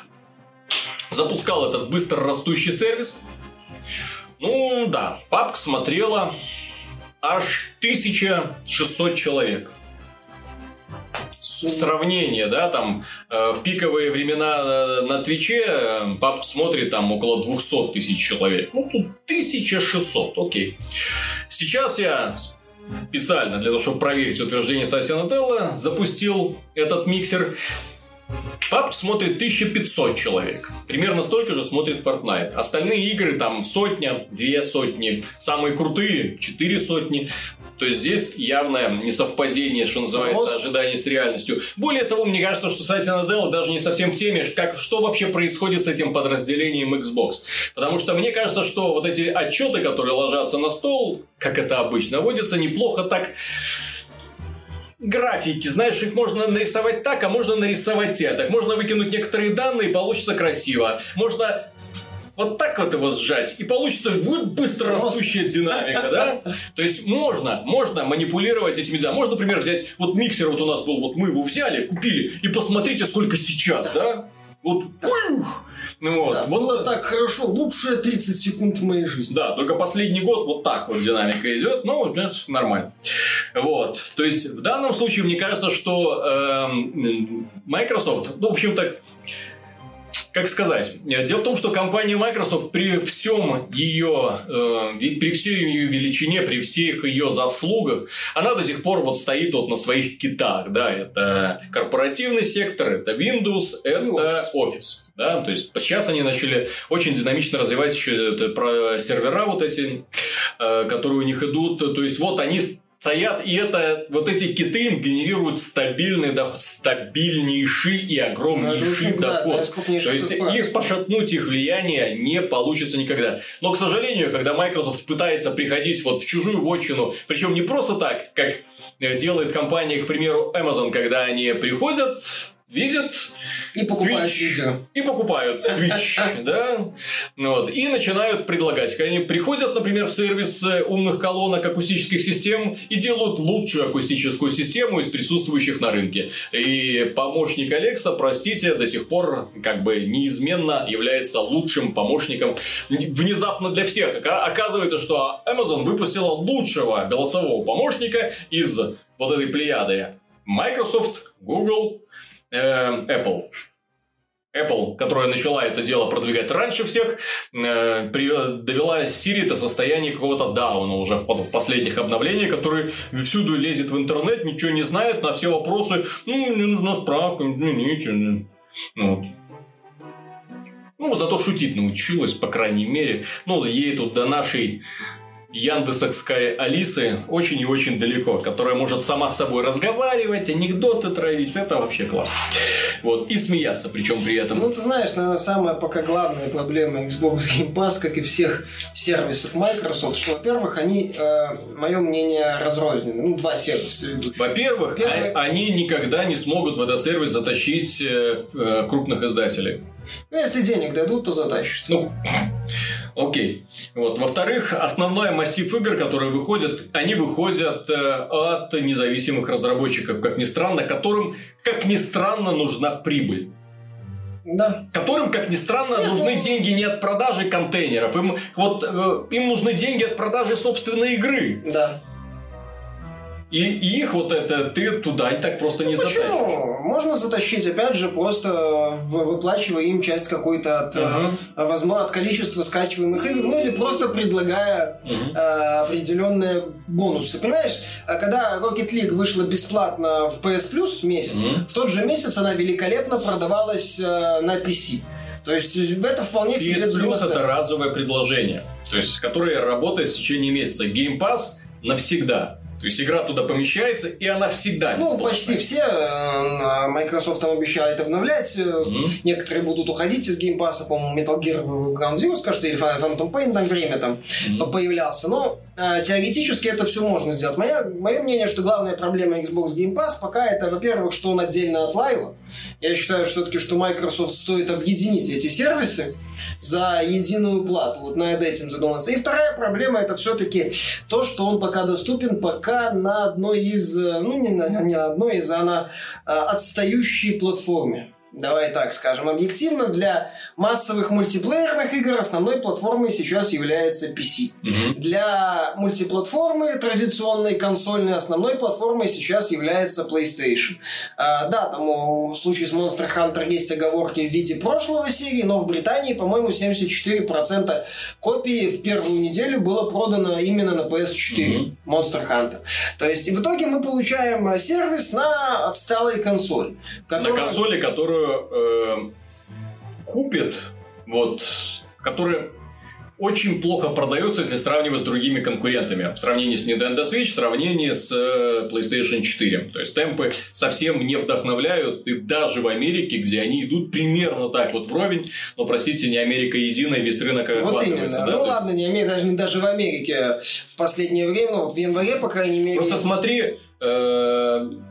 запускал этот быстро растущий сервис, ну да, папка смотрела аж 1600 человек. В сравнение, да, там э, в пиковые времена э, на Твиче э, пап смотрит там около 200 тысяч человек. Ну, тут 1600, окей. Сейчас я специально для того, чтобы проверить утверждение Сатья Нателла, запустил этот миксер. Пап смотрит 1500 человек. Примерно столько же смотрит Fortnite. Остальные игры там сотня, две сотни. Самые крутые четыре сотни. То есть здесь явное несовпадение, что называется, Рост. ожидание с реальностью. Более того, мне кажется, что Сатья Наделла даже не совсем в теме, как, что вообще происходит с этим подразделением Xbox. Потому что мне кажется, что вот эти отчеты, которые ложатся на стол, как это обычно водится, неплохо так графики, знаешь, их можно нарисовать так, а можно нарисовать так. Можно выкинуть некоторые данные, и получится красиво. Можно вот так вот его сжать, и получится вот быстро растущая динамика, да? То есть можно, можно манипулировать этими, да. Можно, например, взять, вот миксер вот у нас был, вот мы его взяли, купили, и посмотрите, сколько сейчас, да? Вот, ух, Ну, вот. Да, вот было так хорошо, лучшие 30 секунд в моей жизни. Да, только последний год вот так вот динамика идет, ну, это нормально. Вот, то есть в данном случае мне кажется, что э, Microsoft, ну, в общем-то, как сказать? Дело в том, что компания Microsoft при всем ее, э, при всей ее величине, при всех ее заслугах, она до сих пор вот стоит вот на своих китах, да, это корпоративный сектор, это Windows, это Office. Да, то есть сейчас они начали очень динамично развивать еще это, про сервера вот эти, э, которые у них идут. То есть вот они стоят, и это вот эти киты им генерируют стабильный доход, стабильнейший и огромнейший ну, доход. Да, То есть их пошатнуть их влияние не получится никогда. Но, к сожалению, когда Microsoft пытается приходить вот в чужую вотчину, причем не просто так, как делает компания, к примеру, Amazon, когда они приходят видят и покупают Twitch, видео. И покупают Twitch, да, вот, и начинают предлагать. Они приходят, например, в сервис э, умных колонок акустических систем и делают лучшую акустическую систему из присутствующих на рынке. И помощник Алекса, простите, до сих пор как бы неизменно является лучшим помощником внезапно для всех. Оказывается, что Amazon выпустила лучшего голосового помощника из вот этой плеяды. Microsoft, Google, Apple. Apple, которая начала это дело продвигать раньше всех, э, довела Siri до состояния какого-то дауна уже в последних обновлениях, который всюду лезет в интернет, ничего не знает, на все вопросы, ну, мне нужна справка, извините. Ну, вот. Ну, зато шутить научилась, по крайней мере. Ну, ей тут до нашей яндексовской Алисы очень и очень далеко, которая может сама с собой разговаривать, анекдоты травить, это вообще классно. Вот, и смеяться, причем при этом. Ну, ты знаешь, наверное, самая пока главная проблема Xbox Game Pass, как и всех сервисов Microsoft, что, во-первых, они, э, мое мнение, разрознены. Ну, два сервиса ведут. Во-первых, Первый... А, они никогда не смогут в этот сервис затащить э, э, крупных издателей. Ну, если денег дадут, то затащат. Ну, окей. Вот. Во-вторых, основной массив игр, которые выходят, они выходят э, от независимых разработчиков, как ни странно, которым, как ни странно, нужна прибыль. Да. Которым, как ни странно, Нет, нужны ну... деньги не от продажи контейнеров. Им, вот, э, им нужны деньги от продажи собственной игры. Да. И, и их вот это ты туда и так просто ну, не почему? затащишь. Можно затащить, опять же, просто выплачивая им часть какой-то от, uh-huh. возможно, от количества скачиваемых игр, ну или просто предлагая uh-huh. определенные бонусы. Понимаешь, а когда Rocket League вышла бесплатно в PS Plus месяц, uh-huh. в тот же месяц она великолепно продавалась на PC. То есть это вполне себе PS Plus это разовое предложение, то есть которое работает в течение месяца. Game Pass навсегда. То есть игра туда помещается, и она всегда Ну, почти все. Э, Microsoft там обещает обновлять. Mm-hmm. Некоторые будут уходить из Pass. По-моему, Metal Gear Ground Zero, кажется, или Phantom Pain там время там mm-hmm. появлялся. Но э, теоретически это все можно сделать. Мое, мое мнение, что главная проблема Xbox Game Pass пока это, во-первых, что он отдельно от Live. Я считаю все-таки, что Microsoft стоит объединить эти сервисы за единую плату. Вот над этим задуматься. И вторая проблема это все-таки то, что он пока доступен пока на одной из, э, ну не на, не на одной из, а на э, отстающей платформе. Давай так скажем, объективно для массовых мультиплеерных игр основной платформой сейчас является PC. Угу. Для мультиплатформы традиционной консольной основной платформой сейчас является PlayStation. А, да, там в случае с Monster Hunter есть оговорки в виде прошлого серии, но в Британии, по-моему, 74% копий в первую неделю было продано именно на PS4 угу. Monster Hunter. То есть, и в итоге мы получаем сервис на отсталой консоль. Которая... На консоли, которую э, купит, вот, который очень плохо продается, если сравнивать с другими конкурентами. В сравнении с Nintendo Switch, в сравнении с э, PlayStation 4. То есть темпы совсем не вдохновляют. И даже в Америке, где они идут примерно так вот вровень, но, простите, не Америка единая, весь рынок Вот именно. Да? Ну ладно, не Америка, даже, даже в Америке в последнее время, ну, вот в январе, по крайней мере... Просто смотри,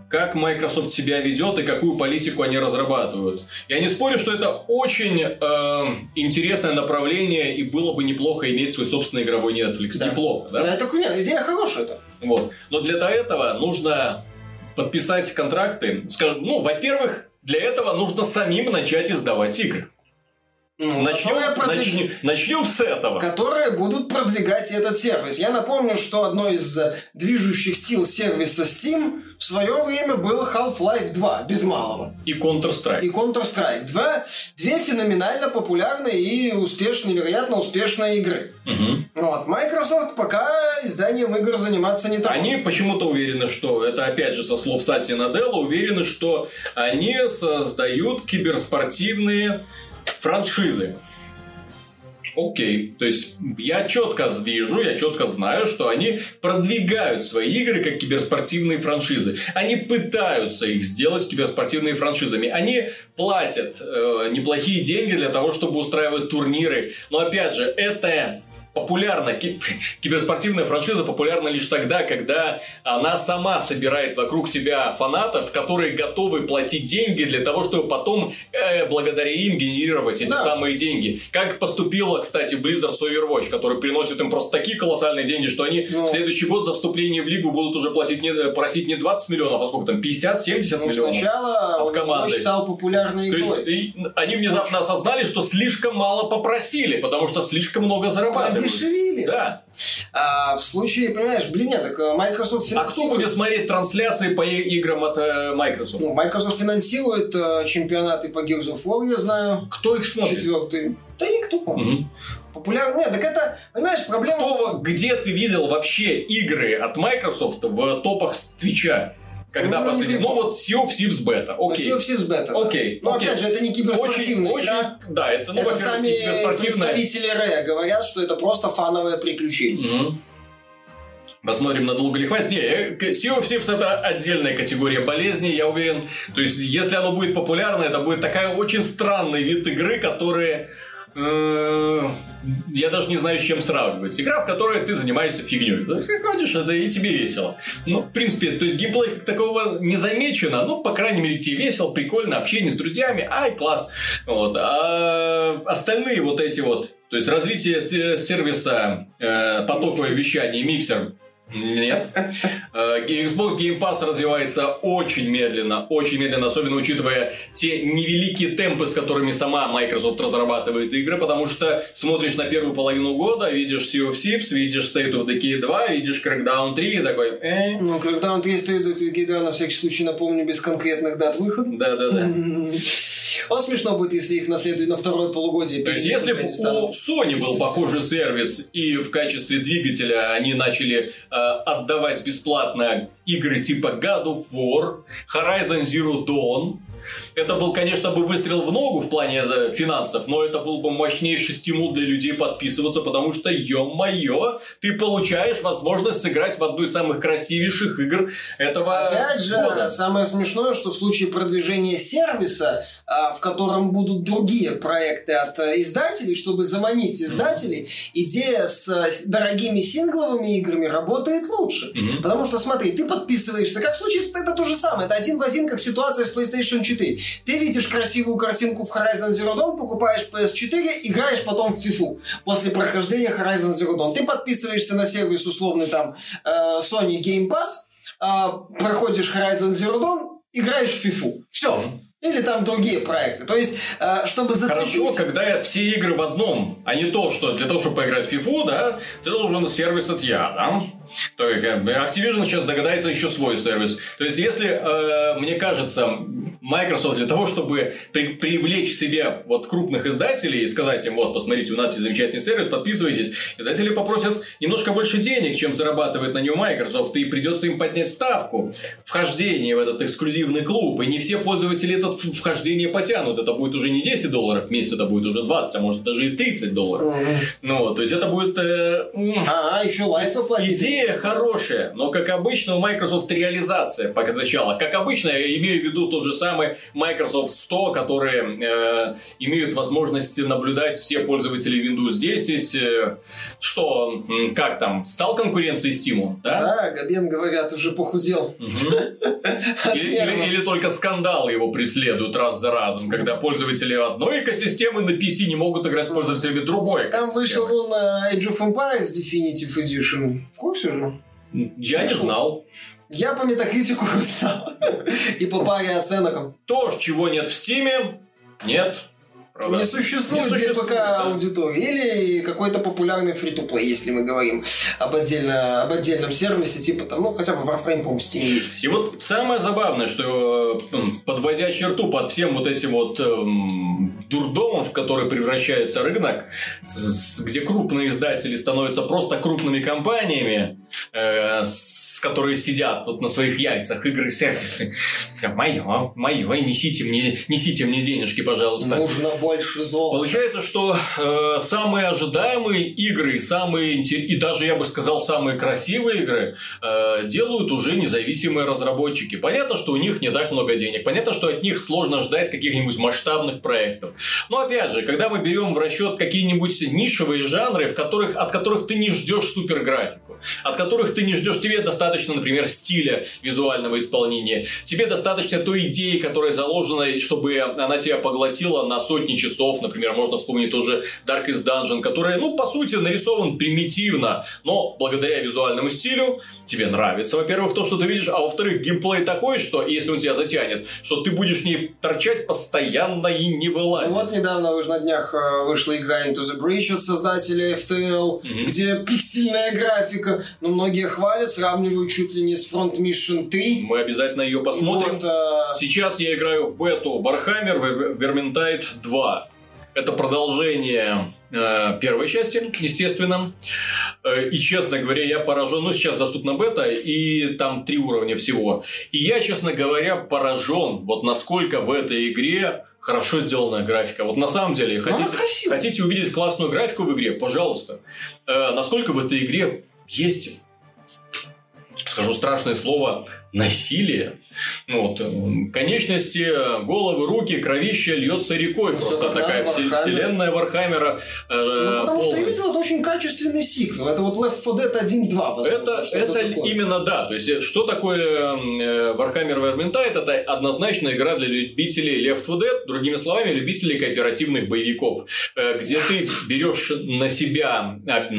как Microsoft себя ведет и какую политику они разрабатывают. Я не спорю, что это очень э, интересное направление, и было бы неплохо иметь свой собственный игровой Netflix. Да. Неплохо, да? Да, это нет, идея хорошая. Это. Вот. Но для этого нужно подписать контракты. Скажем, ну, во-первых, для этого нужно самим начать издавать игры. Ну, начнем, продвиг... начнем, начнем с этого. Которые будут продвигать этот сервис. Я напомню, что одной из движущих сил сервиса Steam в свое время был Half-Life 2, без малого. И Counter-Strike. И Counter-Strike. Два, две феноменально популярные и успешные, невероятно успешные игры. Угу. Вот. Microsoft пока изданием игр заниматься не трогает. Они почему-то уверены, что, это опять же со слов Сати Наделла, уверены, что они создают киберспортивные франшизы. Окей. То есть я четко вижу, я четко знаю, что они продвигают свои игры как киберспортивные франшизы. Они пытаются их сделать киберспортивными франшизами. Они платят э, неплохие деньги для того, чтобы устраивать турниры. Но опять же, это популярна, киберспортивная франшиза популярна лишь тогда, когда она сама собирает вокруг себя фанатов, которые готовы платить деньги для того, чтобы потом э, благодаря им генерировать эти да. самые деньги. Как поступила, кстати, Blizzard с Overwatch, который приносит им просто такие колоссальные деньги, что они ну, в следующий год за вступление в лигу будут уже платить не, просить не 20 миллионов, а сколько там, 50-70 ну, миллионов сначала от команды. стал популярной игрой. То есть, и, они внезапно осознали, что слишком мало попросили, потому что слишком много зарабатывают подешевели. Да. А в случае, понимаешь, блин, нет, так э, Microsoft финансирует... А кто будет смотреть трансляции по играм от э, Microsoft? Ну, Microsoft финансирует э, чемпионаты по Gears of War, я знаю. Кто их смотрит? Четвертый. Да никто. Угу. Популярно. Нет, так это, понимаешь, проблема... Кто, где ты видел вообще игры от Microsoft в топах Твича? Когда ну, последний? Ну, вот Sea of Thieves Beta. Окей. Sea of Thieves Beta. Окей. Но окей. опять же, это не киберспортивная очень, игра. Очень, да, это, ну, это сами представители Ре говорят, что это просто фановое приключение. Угу. Посмотрим, надолго ли хватит. Не, э, Sea of Thieves это отдельная категория болезней, я уверен. То есть, если оно будет популярно, это будет такая очень странный вид игры, которые я даже не знаю, с чем сравнивать. Игра, в которой ты занимаешься фигней. Ты ходишь, это и тебе весело. Ну, в принципе, то есть геймплей такого не замечено, ну, по крайней мере, тебе весело, прикольно, общение с друзьями, ай, класс. Вот. А остальные вот эти вот, то есть развитие э, сервиса э, потоковое вещание, миксер, нет. Э, Xbox Game Pass развивается очень медленно, очень медленно, особенно учитывая те невеликие темпы, с которыми сама Microsoft разрабатывает игры, потому что смотришь на первую половину года, видишь Sea of Thieves, видишь State of Decay 2, видишь Crackdown 3 и такой... Э. Ну, Crackdown 3 State of Decay 2, на всякий случай напомню, без конкретных дат выхода. Да-да-да. Вот смешно будет, если их на, след... на второе полугодие То есть, если бы у Sony был похожий сервис, и в качестве двигателя они начали э, отдавать бесплатно игры типа God of War, Horizon Zero Dawn, это был, конечно, бы выстрел в ногу в плане э, финансов, но это был бы мощнейший стимул для людей подписываться, потому что, ё-моё, ты получаешь возможность сыграть в одну из самых красивейших игр этого Опять же, года. самое смешное, что в случае продвижения сервиса, а, в котором будут другие проекты от э, издателей, чтобы заманить издателей, mm-hmm. идея с дорогими сингловыми играми работает лучше. Mm-hmm. Потому что, смотри, ты подписываешься, как в случае, это то же самое, это один в один, как ситуация с PlayStation 4. 4. Ты видишь красивую картинку в Horizon Zero Dawn, покупаешь PS4, играешь потом в FIFA после прохождения Horizon Zero Dawn. Ты подписываешься на сервис условный там э, Sony Game Pass, э, проходишь Horizon Zero Dawn, играешь в FIFA. Все. Или там другие проекты. То есть, э, чтобы зацепить... Хорошо, когда все игры в одном, а не то, что для того, чтобы поиграть в FIFA, да, ты должен сервис от я, да? То есть, Activision сейчас догадается еще свой сервис. То есть, если, э, мне кажется, Microsoft для того, чтобы при, привлечь себе вот крупных издателей и сказать им, вот, посмотрите, у нас есть замечательный сервис, подписывайтесь, издатели попросят немножко больше денег, чем зарабатывает на нем Microsoft, и придется им поднять ставку вхождения в этот эксклюзивный клуб, и не все пользователи это вхождение потянут, это будет уже не 10 долларов в месяц, это будет уже 20, а может даже и 30 долларов. Mm-hmm. Ну, вот, то есть это будет... Э, а, еще лайф платить. Идея хорошая, но, как обычно, у Microsoft реализация пока начала. Как обычно, я имею в виду тот же самый Microsoft 100, которые э, имеют возможность наблюдать все пользователи Windows 10. Э, что, как там, стал конкуренцией Steam? Да, да Габен, говорят, уже похудел. Или, только скандалы его преследуют раз за разом, когда пользователи одной экосистемы на PC не могут играть с пользователями другой Там вышел он Age of Empires Definitive Edition. В курсе же? Я не знал. Я по метакритику узнал. И по паре оценок. То, чего нет в Стиме, нет Правда? Не существует, Не существует, ПК да. аудитории. Или какой-то популярный фри to если мы говорим об, отдельно, об отдельном сервисе, типа там, ну, хотя бы Warframe, по-моему, в Steam есть. И вот самое забавное, что э, подводя черту под всем вот этим вот эм, дурдомом, в который превращается рынок, где крупные издатели становятся просто крупными компаниями, э, с- которые сидят вот на своих яйцах, игры, сервисы. Мое, мое, несите мне, несите мне денежки, пожалуйста. Нужно больше золота. Получается, что э, самые ожидаемые игры, самые и даже я бы сказал самые красивые игры э, делают уже независимые разработчики. Понятно, что у них не так много денег, понятно, что от них сложно ждать каких-нибудь масштабных проектов. Но опять же, когда мы берем в расчет какие-нибудь нишевые жанры, в которых, от которых ты не ждешь от которых ты не ждешь, тебе достаточно, например, стиля визуального исполнения, тебе достаточно той идеи, которая заложена, чтобы она тебя поглотила на сотни часов, например, можно вспомнить тот же Darkest Dungeon, который, ну, по сути, нарисован примитивно, но благодаря визуальному стилю тебе нравится, во-первых, то, что ты видишь, а во-вторых, геймплей такой, что если он тебя затянет, что ты будешь в ней торчать постоянно и не Ну вылазить. Вот недавно уж на днях э, вышла игра Into the Breach от создателя FTL, Мгм. где пиксельная графика, но многие хвалят, сравнивают чуть ли не с Front Mission 3. Мы обязательно ее посмотрим. Вот, э, Сейчас я играю в бету Warhammer Ver- Vermintide 2. Это продолжение э, первой части, естественно. Э, и, честно говоря, я поражен. Ну, сейчас доступна бета, и там три уровня всего. И я, честно говоря, поражен, вот насколько в этой игре хорошо сделанная графика. Вот на самом деле, Ну, хотите, хотите увидеть классную графику в игре, пожалуйста. Э, насколько в этой игре есть, скажу страшное слово, насилие. Ну Вот, э, конечности, головы, руки, кровище льется рекой. Ну, Просто такая Warhammer. вселенная Warhammer а. э, Ну, потому что я полная. видел, это очень качественный сиквел. Это вот Left 4 Dead 1.2. возможно, Это, это такое. именно да. То есть, э, что такое э, Warhammer Vermintide? Это однозначно игра для любителей Left 4 Dead, другими словами, любителей кооперативных боевиков, э, где ты берешь на себя р-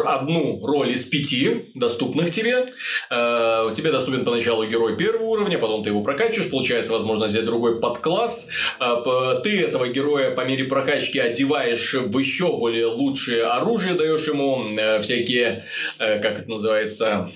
одну роль из пяти доступных тебе. Э, Тебе доступен поначалу герой первого уровня, потом ты его прокачиваешь, получается возможность взять другой подкласс. Э, Ты этого героя по мере прокачки одеваешь в еще более лучшее оружие, даешь ему э, всякие, как это называется,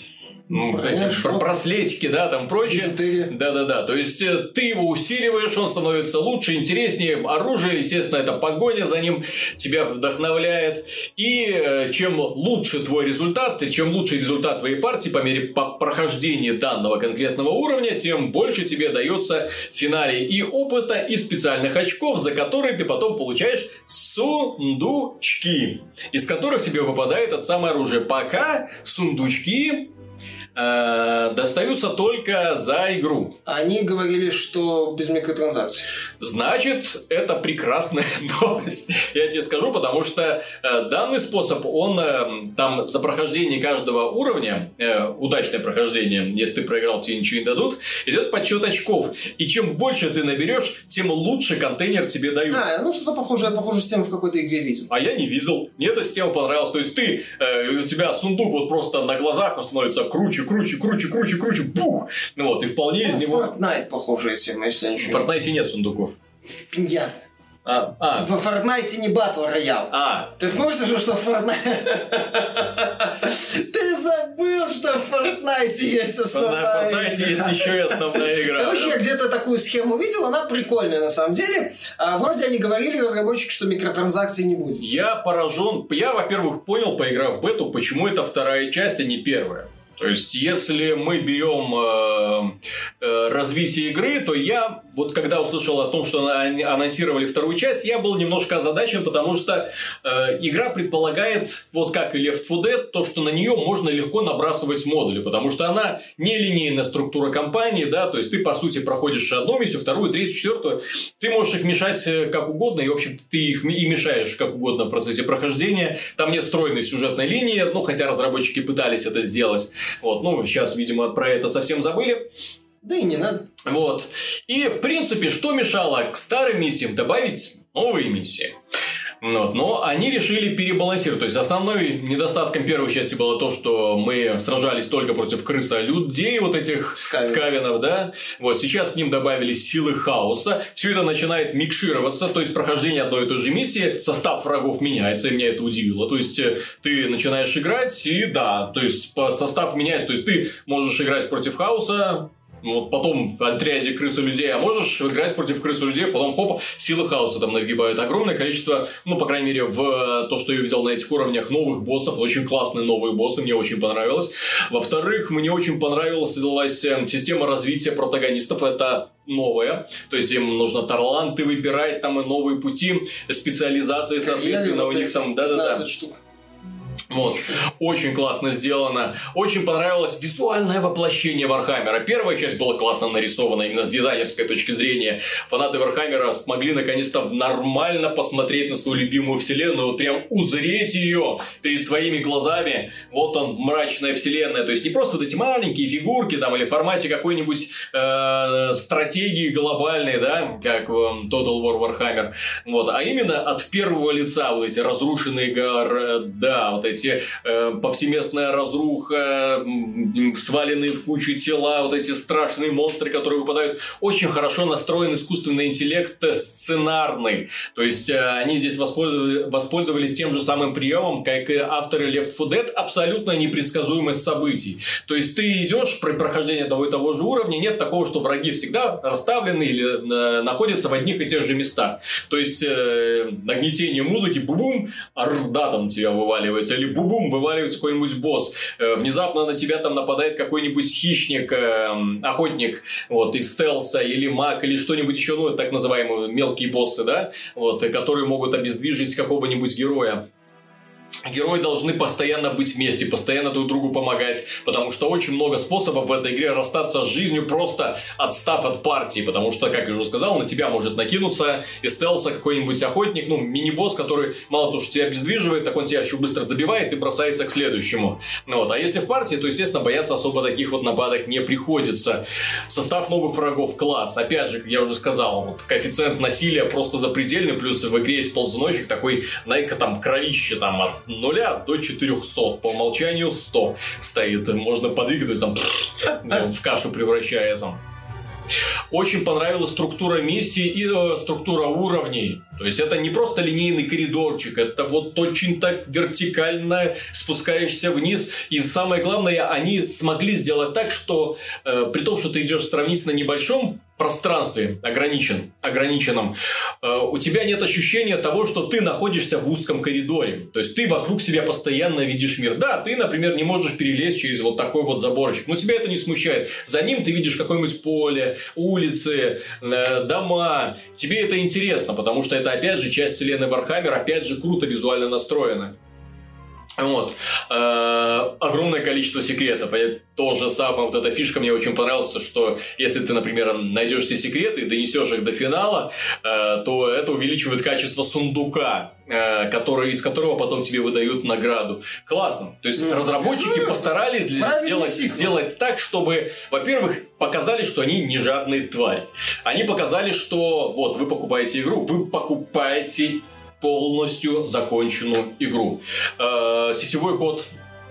ну, эти Хорошо. бр- браслетики, да, там прочее. Да-да-да, то есть э, ты его усиливаешь, он становится лучше, интереснее. Оружие, естественно, это погоня за ним тебя вдохновляет. И э, чем лучше твой результат, и чем лучше результат твоей партии по мере прохождения данного конкретного уровня, тем больше тебе дается в финале и опыта, и специальных очков, за которые ты потом получаешь сундучки, из которых тебе выпадает это самое оружие. Пока сундучки э, достаются только за игру. Они говорили, что без микротранзакций. Значит, это прекрасная новость. Я тебе скажу, потому что э, данный способ, он э, там за прохождение каждого уровня, э, удачное прохождение, если ты проиграл, тебе ничего не дадут, идет подсчет очков. И чем больше ты наберешь, тем лучше контейнер тебе дают. А, ну что-то похожее, похожую систему в какой-то игре видел. А я не видел. Мне эта система понравилась. То есть ты, э, у тебя сундук вот просто на глазах он становится круче, круче, круче, круче, круче, бух! Ну вот, и вполне из Ну, него... Fortnite похожая тема, если я В ничего не... Fortnite нет сундуков. Пиньята. А, а, В Fortnite не батл роял. а, Ты в курсе, что в Fortnite... Ты забыл, что в Fortnite есть На основная Fortnite игра. есть еще и основная игра. Короче, я где-то такую схему видел, она прикольная на самом деле. А, вроде они говорили, разработчики, что микротранзакций не будет. Я поражен. Я, во-первых, понял, поиграв в бету, почему это вторая часть, а не первая. То есть, если мы берем э, развитие игры, то я, вот когда услышал о том, что анонсировали вторую часть, я был немножко озадачен, потому что э, игра предполагает, вот как и Left 4 Dead, то, что на нее можно легко набрасывать модули, потому что она нелинейная структура компании, да, то есть ты, по сути, проходишь одну миссию, вторую, третью, четвертую, ты можешь их мешать э, как угодно, и, в общем ты их и мешаешь как угодно в процессе прохождения. Там нет стройной сюжетной линии, ну, хотя разработчики пытались это сделать. Вот, ну, сейчас, видимо, про это совсем забыли. Да и не надо. Вот. И, в принципе, что мешало к старым миссиям добавить новые миссии? Вот. Но они решили перебалансировать. То есть основной недостатком первой части было то, что мы сражались только против крыса людей, вот этих Скавин. скавинов, да. Вот сейчас к ним добавились силы хаоса. Все это начинает микшироваться, то есть прохождение одной и той же миссии, состав врагов меняется, и меня это удивило. То есть э, ты начинаешь играть, и да, то есть состав меняется. То есть ты можешь играть против хаоса, вот потом отряде крысы людей, а можешь играть против крысы людей, потом хоп, силы хаоса там нагибают огромное количество, ну, по крайней мере, в э, то, что я видел на этих уровнях новых боссов, очень классные новые боссы, мне очень понравилось. Во-вторых, мне очень понравилась э, система развития протагонистов, это новая, то есть им нужно таланты выбирать, там и новые пути, специализации, соответственно, у них там, да-да-да. 15 штук. Вот. Очень классно сделано. Очень понравилось визуальное воплощение Warhammer а. Первая часть была классно нарисована именно с дизайнерской точки зрения. Фанаты Warhammer а смогли наконец-то нормально посмотреть на свою любимую вселенную, вот прям узреть ее перед своими глазами. Вот он, мрачная вселенная. То есть не просто вот эти маленькие фигурки там или в формате какой-нибудь э, стратегии глобальной, да, как в э, Total War Warhammer. Вот, а именно от первого лица вот эти разрушенные города, вот эти э, повсеместная разруха, сваленные в кучу тела, вот эти страшные монстры, которые выпадают. Очень хорошо настроен искусственный интеллект э, сценарный. То есть э, они здесь воспользовались, воспользовались тем же самым приемом, как и авторы Left 4 Dead, абсолютно непредсказуемость событий. То есть ты идешь при прохождении одного и того же уровня, нет такого, что враги всегда расставлены или находятся в одних и тех же местах. То есть нагнетение музыки, бум-бум, орда там тебя вываливается, или бум-бум, вываливается какой-нибудь босс. Э, внезапно на тебя там нападает какой-нибудь хищник, э, охотник, вот, из стелса, или маг, или что-нибудь еще, ну, так называемые мелкие боссы, да, вот, и которые могут обездвижить какого-нибудь героя. Герои должны постоянно быть вместе, постоянно друг другу помогать, потому что очень много способов в этой игре расстаться с жизнью, просто отстав от партии, потому что, как я уже сказал, на тебя может накинуться из стелса какой-нибудь охотник, ну, мини-босс, который мало того, что тебя обездвиживает, так он тебя еще быстро добивает и бросается к следующему. Вот. А если в партии, то, естественно, бояться особо таких вот нападок не приходится. Состав новых врагов класс. Опять же, я уже сказал, вот, коэффициент насилия просто запредельный, плюс в игре есть ползуночек такой, на там кровище там от 0 до 400, по умолчанию 100 стоит, можно подвигать, там в кашу превращается. Очень понравилась структура миссии и э, структура уровней. То есть это не просто линейный коридорчик, это вот очень так вертикально спускаешься вниз. И самое главное, они смогли сделать так, что э, при том, что ты идешь сравнительно небольшом пространстве ограничен, ограниченном, э, у тебя нет ощущения того, что ты находишься в узком коридоре. То есть ты вокруг себя постоянно видишь мир. Да, ты, например, не можешь перелезть через вот такой вот заборчик, но тебя это не смущает. За ним ты видишь какое-нибудь поле, улицы, э, дома. Тебе это интересно, потому что это опять же часть вселенной Warhammer, опять же круто визуально настроена. Вот. Э, огромное количество секретов. И то же самое, вот эта фишка мне очень понравилась, что если ты, например, найдешь все секреты и донесешь их до финала, э, то это увеличивает качество сундука, э, который, из которого потом тебе выдают награду. Классно. То есть Ну, разработчики ну, постарались для- сделать, сделать так, чтобы, во-первых, показали, что они не жадные твари. Они показали, что вот вы покупаете игру, вы покупаете полностью законченную игру. Э, сетевой код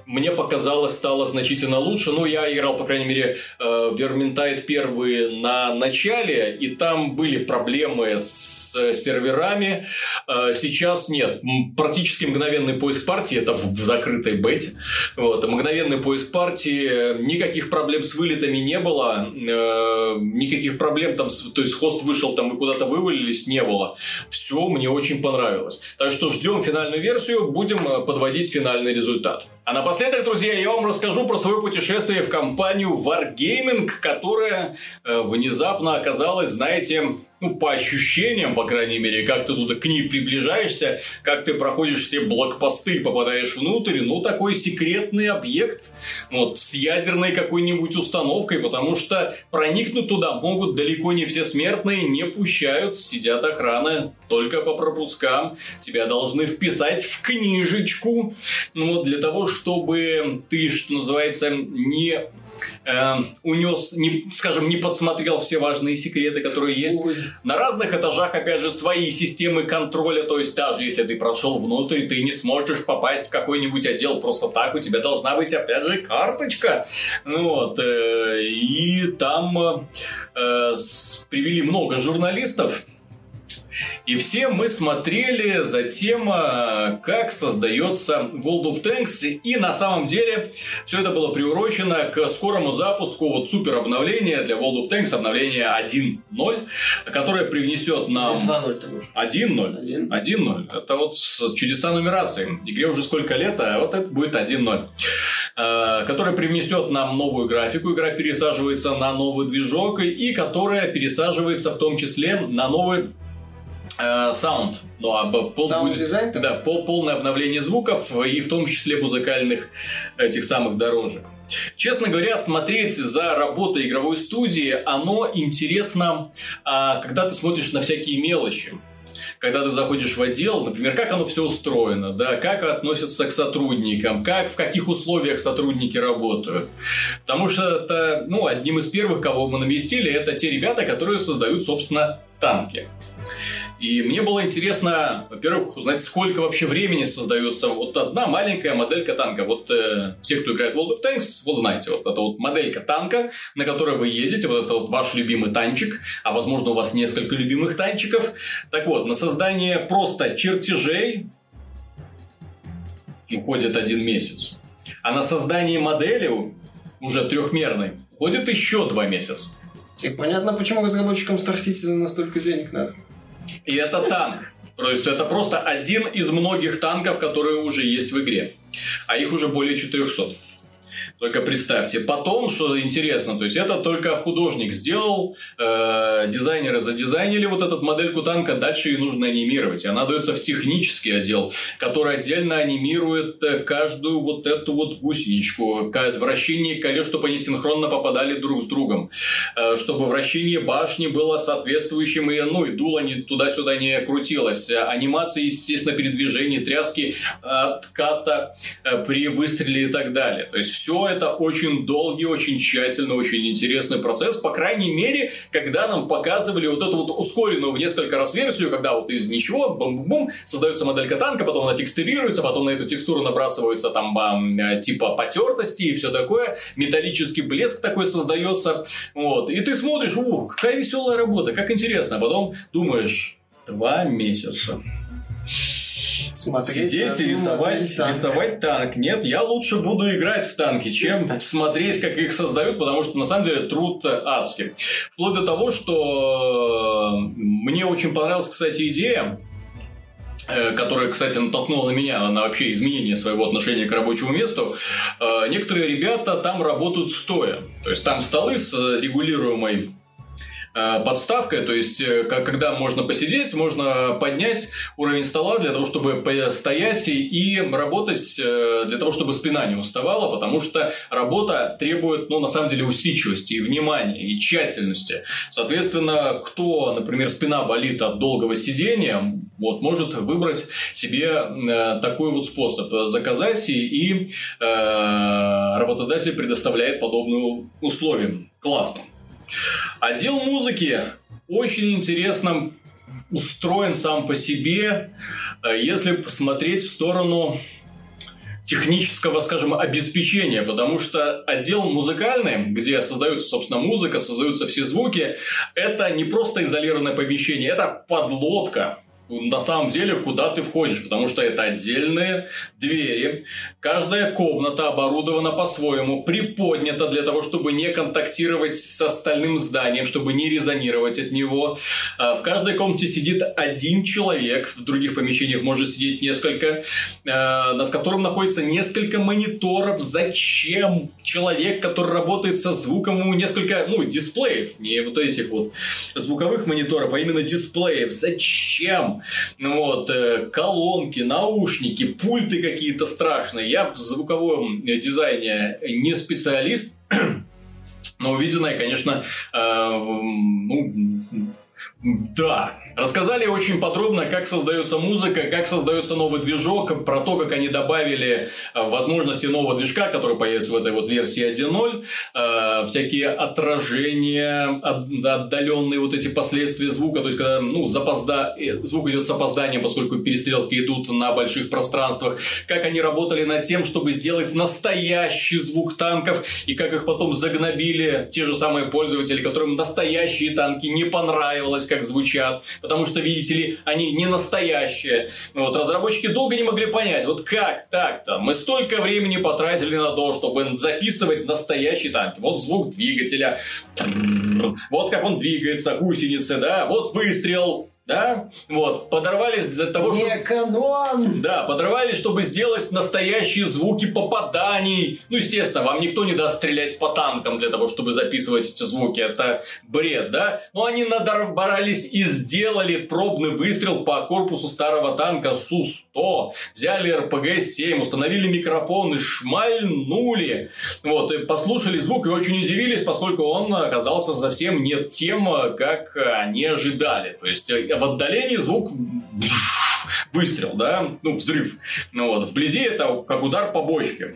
мне показалось, стало значительно лучше. Ну, я играл, по крайней мере, э, в Vermintide первые на начале, и там были проблемы с э, серверами. Э, сейчас нет. Практически мгновенный поиск партии, это в закрытой бете. Вот, мгновенный поиск партии, никаких проблем с вылетами не было, никаких проблем там, то есть хост вышел там и куда-то вывалились, не было. Все мне очень понравилось. Так что ждем финальную версию, будем подводить финальный результат. А напоследок, друзья, я вам расскажу про свое путешествие в компанию Wargaming, которая э, внезапно оказалась, знаете, ну, по ощущениям, по крайней мере, как ты туда к ней приближаешься, как ты проходишь все блокпосты, попадаешь внутрь, ну, такой секретный объект, вот, с ядерной какой-нибудь установкой, потому что проникнуть туда могут далеко не все смертные, не пущают, сидят охрана только по пропускам, тебя должны вписать в книжечку, ну, вот, для того, чтобы ты, что называется, не э, унес, не, скажем, не подсмотрел все важные секреты, которые есть. Ой. На разных этажах, опять же, свои системы контроля, то есть даже если ты прошел внутрь, ты не сможешь попасть в какой-нибудь отдел просто так, у тебя должна быть, опять же, карточка. Вот, э, и там э, привели много журналистов, и все мы смотрели за тем, а, как создается World of Tanks. И на самом деле все это было приурочено к скорому запуску вот супер обновления для World of Tanks, обновление 1.0, которое привнесет нам... 2.0 1.0. 1.0. Это вот чудеса нумерации. Игре уже сколько лет, а вот это будет 1.0 а, которая привнесет нам новую графику, игра пересаживается на новый движок, и которая пересаживается в том числе на новый Э, саунд. Ну, а пол будет, дизайн? Да, пол, полное обновление звуков и в том числе музыкальных этих самых дорожек. Честно говоря, смотреть за работой игровой студии, оно интересно, а, когда ты смотришь на всякие мелочи когда ты заходишь в отдел, например, как оно все устроено, да, как относятся к сотрудникам, как, в каких условиях сотрудники работают. Потому что это, ну, одним из первых, кого мы навестили, это те ребята, которые создают, собственно, танки. И мне было интересно, во-первых, узнать, сколько вообще времени создается вот одна маленькая моделька танка. Вот э, все, кто играет в World of Tanks, вот знаете, вот это вот моделька танка, на которой вы едете, вот это вот ваш любимый танчик, а возможно у вас несколько любимых танчиков. Так вот, на создание просто чертежей уходит один месяц. А на создание модели уже трехмерной уходит еще два месяца. И понятно, почему разработчикам Star Citizen настолько денег надо. И это танк. То есть это просто один из многих танков, которые уже есть в игре. А их уже более 400. Только представьте. Потом, что интересно, то есть это только художник сделал, э, дизайнеры задизайнили вот эту модельку танка, дальше ее нужно анимировать. Она дается в технический отдел, который отдельно анимирует э, каждую вот эту вот гусеничку, вращение колес, чтобы они синхронно попадали друг с другом, э, чтобы вращение башни было соответствующим, и, ну, и дуло не, туда-сюда не крутилось. Анимация, естественно, передвижение, тряски, отката э, при выстреле и так далее. То есть все это очень долгий, очень тщательный, очень интересный процесс. По крайней мере, когда нам показывали вот эту вот ускоренную в несколько раз версию, когда вот из ничего, бум-бум, создается моделька танка, потом она текстурируется, потом на эту текстуру набрасывается там э, типа потертости и все такое, металлический блеск такой создается, вот, и ты смотришь, ух, какая веселая работа, как интересно, а потом думаешь, два месяца смотреть Сидеть и рисовать, танк. рисовать танк. Нет, я лучше буду играть в танки, чем смотреть, как их создают, потому что на самом деле труд адский. Вплоть до того, что э, мне очень понравилась, кстати, идея э, которая, кстати, натолкнула на меня на вообще изменение своего отношения к рабочему месту. Э, некоторые ребята там работают стоя. То есть там столы с регулируемой подставкой, то есть э, когда можно посидеть, можно поднять уровень стола для того, чтобы стоять и работать, э, для того, чтобы спина не уставала, потому что работа требует, ну, на самом деле, усидчивости и внимания, и тщательности. Соответственно, кто, например, спина болит от долгого сидения, вот, может выбрать себе такой вот способ. Заказать и работодатель предоставляет подобные условия. Классно. Отдел музыки очень интересно устроен сам по себе, э, если посмотреть в сторону технического, скажем, обеспечения, потому что отдел музыкальный, где создается, собственно, музыка, создаются все звуки, это не просто изолированное помещение, это подлодка, на самом деле, куда ты входишь, потому что это отдельные двери. Каждая комната оборудована по-своему, приподнята для того, чтобы не контактировать с остальным зданием, чтобы не резонировать от него. А, в каждой комнате сидит один человек, в других помещениях может сидеть несколько, а, над которым находится несколько мониторов. Зачем человек, который работает со звуком, ему несколько, ну, дисплеев, не вот этих вот звуковых мониторов, а именно дисплеев. Зачем? Ну вот, э, колонки, наушники, пульты какие-то страшные. Я в звуковом дизайне не специалист, но увиденное, конечно, э, ну, Да, рассказали очень подробно, как создается музыка, как создается новый движок, про то, как они добавили э, возможности нового движка, который появится в этой вот версии 1.0, э, всякие отражения, отдаленные вот эти последствия звука, то есть когда ну, запозда... Э, звук идет с опозданием, поскольку перестрелки идут на больших пространствах, как они работали над тем, чтобы сделать настоящий звук танков, и как их потом загнобили те же самые пользователи, которым настоящие танки не понравилось, как звучат, потому что, видите ли, они не настоящие. Вот, разработчики долго не могли понять, вот как так-то? Мы столько времени потратили на то, чтобы записывать настоящий танк. Вот звук двигателя, вот как он двигается, гусеницы, да, вот выстрел, да, вот, подорвались для того, чтобы... Эконом! Да, подорвались, чтобы сделать настоящие звуки попаданий. Ну, естественно, вам никто не даст стрелять по танкам для того, чтобы записывать эти звуки. Это бред, да? Но они надорвались и сделали пробный выстрел по корпусу старого танка Су-100. Взяли РПГ-7, установили микрофон и шмальнули. Вот, и послушали звук и очень удивились, поскольку он оказался совсем не тем, как они ожидали. То есть, в отдалении звук выстрел, да, ну, взрыв. Ну, вот. Вблизи это как удар по бочке.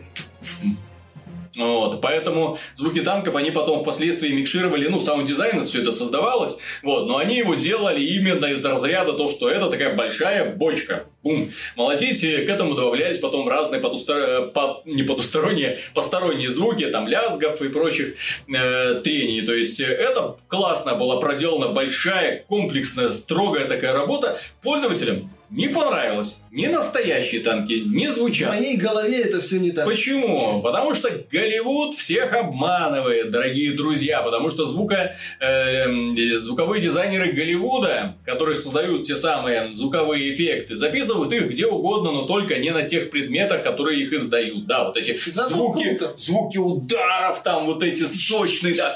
Вот, поэтому звуки танков они потом впоследствии микшировали, ну, sound-дизайн все это создавалось, вот, но они его делали именно из разряда то, что это такая большая бочка. Бум. Молотить, к этому добавлялись потом разные потустор... по... не потусторонние, посторонние звуки, там, лязгов и прочих э, трений. То есть, это классно была проделана большая, комплексная, строгая такая работа. Пользователям не понравилось. Ни настоящие танки не звучат. В моей голове это все не так. Почему? Потому что Голливуд всех обманывает, дорогие друзья. Потому что звука, э, звуковые дизайнеры Голливуда, которые создают те самые звуковые эффекты, записывают их где угодно, но только не на тех предметах, которые их издают. Да, вот эти Зато звуки, круто. звуки ударов, там вот эти сочные, да,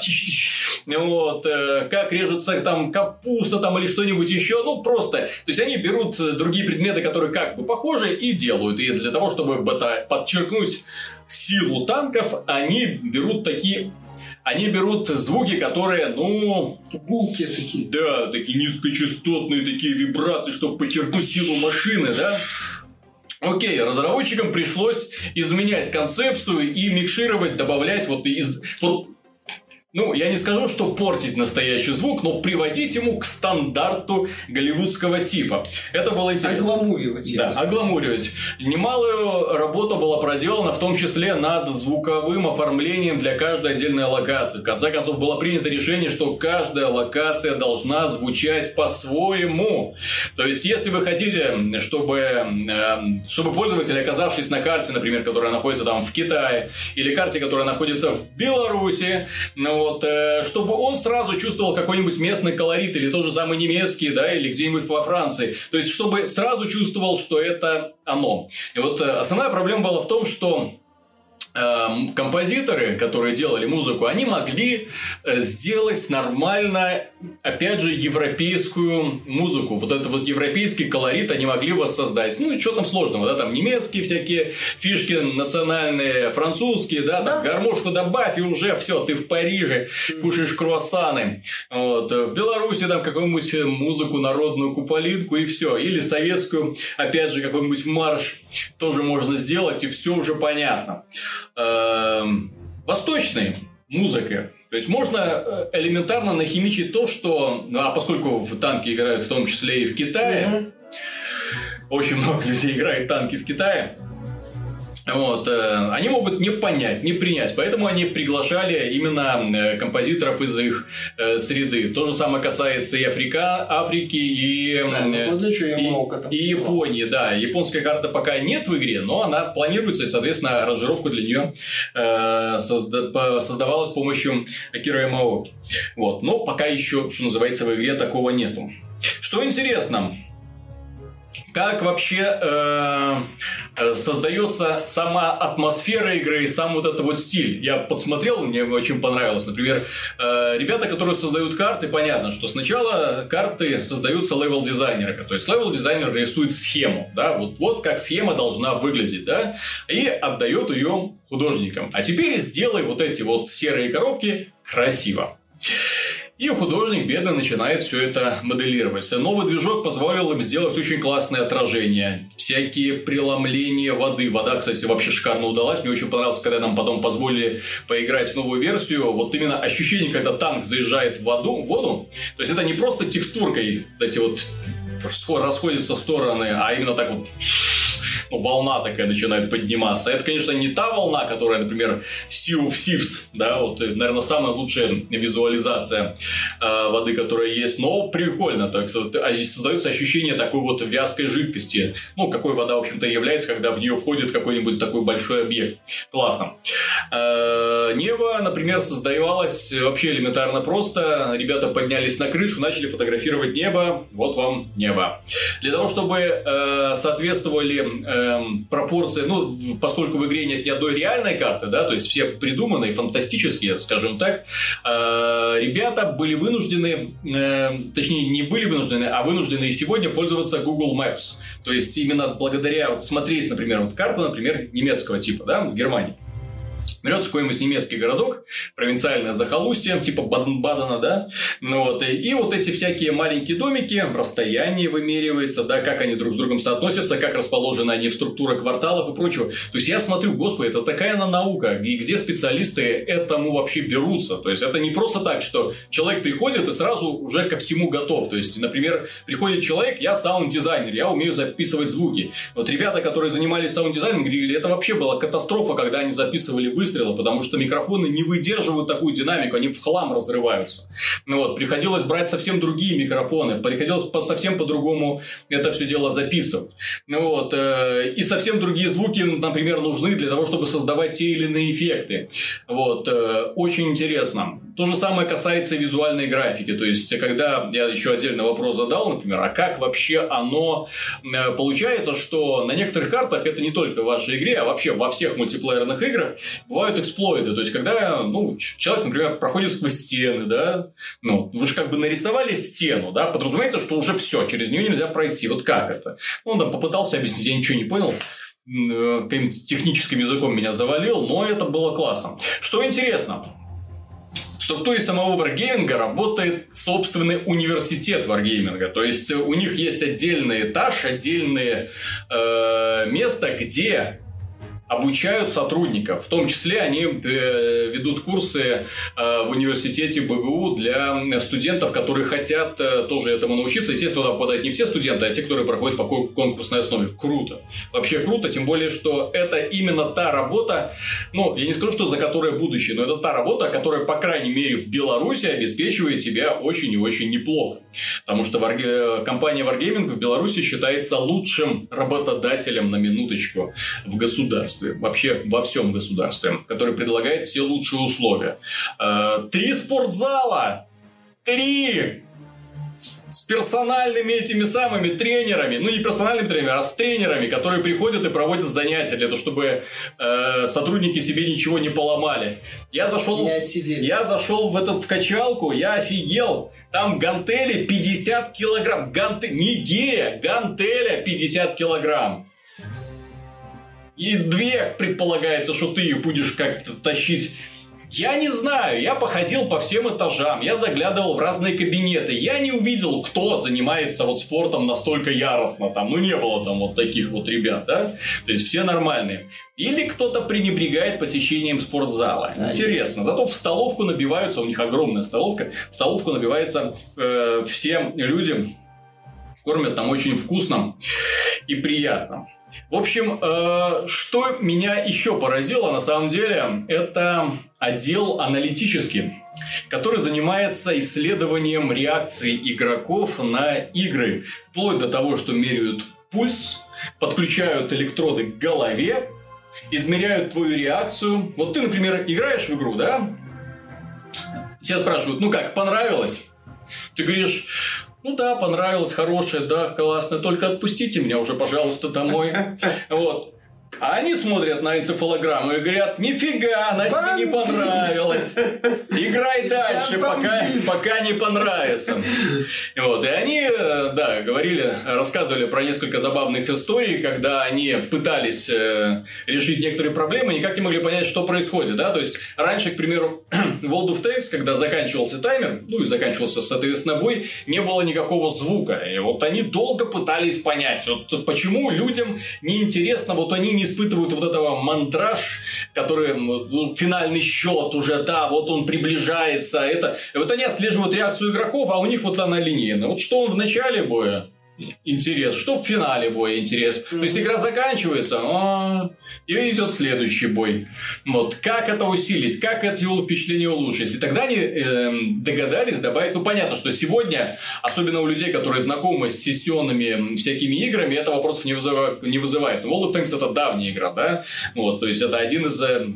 вот, э, как режется там капуста там или что-нибудь еще. Ну, просто. То есть, они берут другие предметы, которые как бы похожи, и делают. И для того, чтобы подчеркнуть силу танков, они берут такие они берут звуки, которые, ну... Гулки такие. Да, такие низкочастотные такие вибрации, чтобы подчеркнуть силу машины, да? Окей, разработчикам пришлось изменять концепцию и микшировать, добавлять вот из... Вот ну, я не скажу, что портить настоящий звук, но приводить ему к стандарту голливудского типа. Это было интересно. Огламуривать. Да, огламуривать. Немалую работу была проделана, в том числе над звуковым оформлением для каждой отдельной локации. В конце концов, было принято решение, что каждая локация должна звучать по-своему. То есть, если вы хотите, чтобы, эм, чтобы пользователь, оказавшись на карте, например, которая находится там в Китае, или карте, которая находится в Беларуси, ну, вот, э, чтобы он сразу чувствовал какой-нибудь местный колорит, или тот же самый немецкий, да, или где-нибудь во Франции. То есть, чтобы сразу чувствовал, что это оно. И вот э, основная проблема была в том, что композиторы, которые делали музыку, они могли э, сделать нормально, опять же, европейскую музыку. Вот этот вот европейский колорит они могли воссоздать. Ну и что там сложного, да, там немецкие всякие фишки национальные, французские, да, там да. гармошку добавь и уже все, ты в Париже кушаешь круассаны. Вот. В Беларуси там какую-нибудь музыку народную куполитку и все. Или советскую, опять же, какой-нибудь марш тоже можно сделать и все уже понятно э, восточной музыкой. То есть можно э, элементарно нахимичить то, что, ну, а поскольку в танки играют в том числе и в Китае, mm-hmm. очень много людей играет танки в Китае, вот, э, они могут не понять, не принять, поэтому они приглашали именно э, композиторов из их э, среды. То же самое касается и Африка, Африки, и, да, ну, и, и Японии. Да, японская карта пока нет в игре, но она планируется, и, соответственно, аранжировка для нее э, созда- создавалась с помощью Акира Ямаоки. Вот, но пока еще, что называется, в игре такого нету. Что интересно, как вообще э, создается сама атмосфера игры и сам вот этот вот стиль. Я подсмотрел, мне очень понравилось. Например, э, ребята, которые создают карты, понятно, что сначала карты создаются level-дизайнерами. То есть level-дизайнер рисует схему, да, вот, вот как схема должна выглядеть, да, и отдает ее художникам. А теперь сделай вот эти вот серые коробки красиво. И художник бедно начинает все это моделировать. Новый движок позволил им сделать очень классное отражение. Всякие преломления воды. Вода, кстати, вообще шикарно удалась. Мне очень понравилось, когда нам потом позволили поиграть в новую версию. Вот именно ощущение, когда танк заезжает в воду, в воду. То есть, это не просто текстуркой, эти вот расходятся в стороны, а именно так вот ну, волна такая начинает подниматься. Это, конечно, не та волна, которая, например, Sea of Thieves, да, вот, э, наверное, самая лучшая визуализация э, воды, которая есть, но прикольно, так, а создается ощущение такой вот вязкой жидкости, ну, какой вода, в общем-то, является, когда в нее входит какой-нибудь такой большой объект. Классно. Э, небо, например, создавалось вообще элементарно просто. Ребята поднялись на крышу, начали фотографировать небо. Вот вам небо. Для того, чтобы э, соответствовали э, пропорции, ну, поскольку в игре нет ни одной реальной карты, да, то есть все придуманные, фантастические, скажем так, э, ребята были вынуждены, э, точнее, не были вынуждены, а вынуждены и сегодня пользоваться Google Maps. То есть именно благодаря, смотреть, например, вот карту, например, немецкого типа, да, в Германии. Берется какой-нибудь немецкий городок, провинциальное захолустье, типа Баден-Бадена, да, ну вот, и, и вот эти всякие маленькие домики, расстояние вымеривается, да, как они друг с другом соотносятся, как расположены они в структурах кварталов и прочего. То есть, я смотрю, господи, это такая она наука, и где специалисты этому вообще берутся. То есть, это не просто так, что человек приходит и сразу уже ко всему готов. То есть, например, приходит человек, я sound-дизайнер, я умею записывать звуки. Вот ребята, которые занимались sound-дизайном, говорили, это вообще была катастрофа, когда они записывали выстрела, потому что микрофоны не выдерживают такую динамику, они в хлам разрываются. Ну вот, приходилось брать совсем другие микрофоны, приходилось по, совсем по-другому это все дело записывать. Ну вот, э, и совсем другие звуки, например, нужны для того, чтобы создавать те или иные эффекты. Вот, э, очень интересно. То же самое касается визуальной графики. То есть, когда я еще отдельный вопрос задал, например, а как вообще оно э, получается, что на некоторых картах это не только в вашей игре, а вообще во всех мультиплеерных играх бывают эксплойты. То есть, когда ну, человек, например, проходит сквозь стены, да, ну, вы же как бы нарисовали стену, да, подразумевается, что уже все, через нее нельзя пройти. Вот как это? Ну, он там попытался объяснить, я ничего не понял э, каким-то техническим языком меня завалил, но это было классно. Что интересно, в структуре самого варгейминга работает собственный университет варгейминга. То есть у них есть отдельный этаж, отдельное э, место, где обучают сотрудников. В том числе они э, ведут курсы э, в университете БГУ для студентов, которые хотят э, тоже этому научиться. Естественно, туда попадают не все студенты, а те, которые проходят по конкурсной основе. Круто. Вообще круто, тем более, что это именно та работа, ну, я не скажу, что за которой будущее, но это та работа, которая, по крайней мере, в Беларуси обеспечивает тебя очень и очень неплохо. Потому что компания Wargaming в Беларуси считается лучшим работодателем на минуточку в государстве государстве, вообще во всем государстве, который предлагает все лучшие условия. Э, три спортзала! Три! с персональными этими самыми тренерами, ну не персональными тренерами, а с тренерами, которые приходят и проводят занятия для того, чтобы э, сотрудники себе ничего не поломали. Я зашел, я зашел в эту в качалку, я офигел. Там гантели 50 килограмм. Ганте... Не гея, гантеля 50 килограмм. И две предполагается, что ты ее будешь как-то тащить. Я не знаю, я походил по всем этажам, я заглядывал в разные кабинеты, я не увидел, кто занимается вот спортом настолько яростно там, ну не было там вот таких вот ребят, да, то есть все нормальные. Или кто-то пренебрегает посещением спортзала. Интересно. Зато в столовку набиваются, у них огромная столовка, в столовку набиваются э, все люди, кормят там очень вкусно и приятно. В общем, э, что меня еще поразило на самом деле, это отдел аналитический, который занимается исследованием реакции игроков на игры, вплоть до того, что меряют пульс, подключают электроды к голове, измеряют твою реакцию. Вот ты, например, играешь в игру, да? Тебя спрашивают, ну как, понравилось? Ты говоришь, ну да, понравилось, хорошее, да, классно, только отпустите меня уже, пожалуйста, домой. Вот. А они смотрят на энцефалограмму и говорят, нифига, она тебе не понравилась. Играй дальше, пока, пока не понравится. Вот, и они, э, да, говорили, рассказывали про несколько забавных историй, когда они пытались э, решить некоторые проблемы, никак не могли понять, что происходит, да, то есть раньше, к примеру, в World of Tanks, когда заканчивался таймер, ну и заканчивался, соответственно, бой, не было никакого звука, и вот они долго пытались понять, вот почему людям неинтересно, вот они не испытывают вот этого мандраж, который, ну, финальный счет уже, да, вот он приближается, это... Вот они отслеживают реакцию игроков, а у них вот она линейная. Вот что он в начале боя, интерес, что в финале боя интерес. Mm-hmm. То есть игра заканчивается, а, и идет следующий бой. Вот как это усилить, как эти впечатления улучшить. И тогда они э, догадались добавить, ну понятно, что сегодня, особенно у людей, которые знакомы с сессионными всякими играми, это вопросов не вызывает. Не вызывает. World of Tanks это давняя игра, да? Вот, то есть это один из э,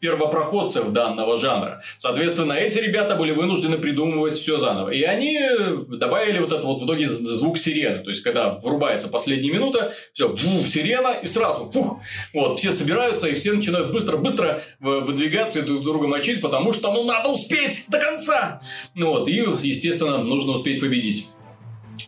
первопроходцев данного жанра. Соответственно, эти ребята были вынуждены придумывать все заново. И они добавили вот этот вот в итоге звук сирены. То есть, когда врубается последняя минута, все, фу, сирена, и сразу, фух, вот, все собираются, и все начинают быстро-быстро выдвигаться и друг друга мочить, потому что, ну, надо успеть до конца. Ну, вот, и, естественно, нужно успеть победить.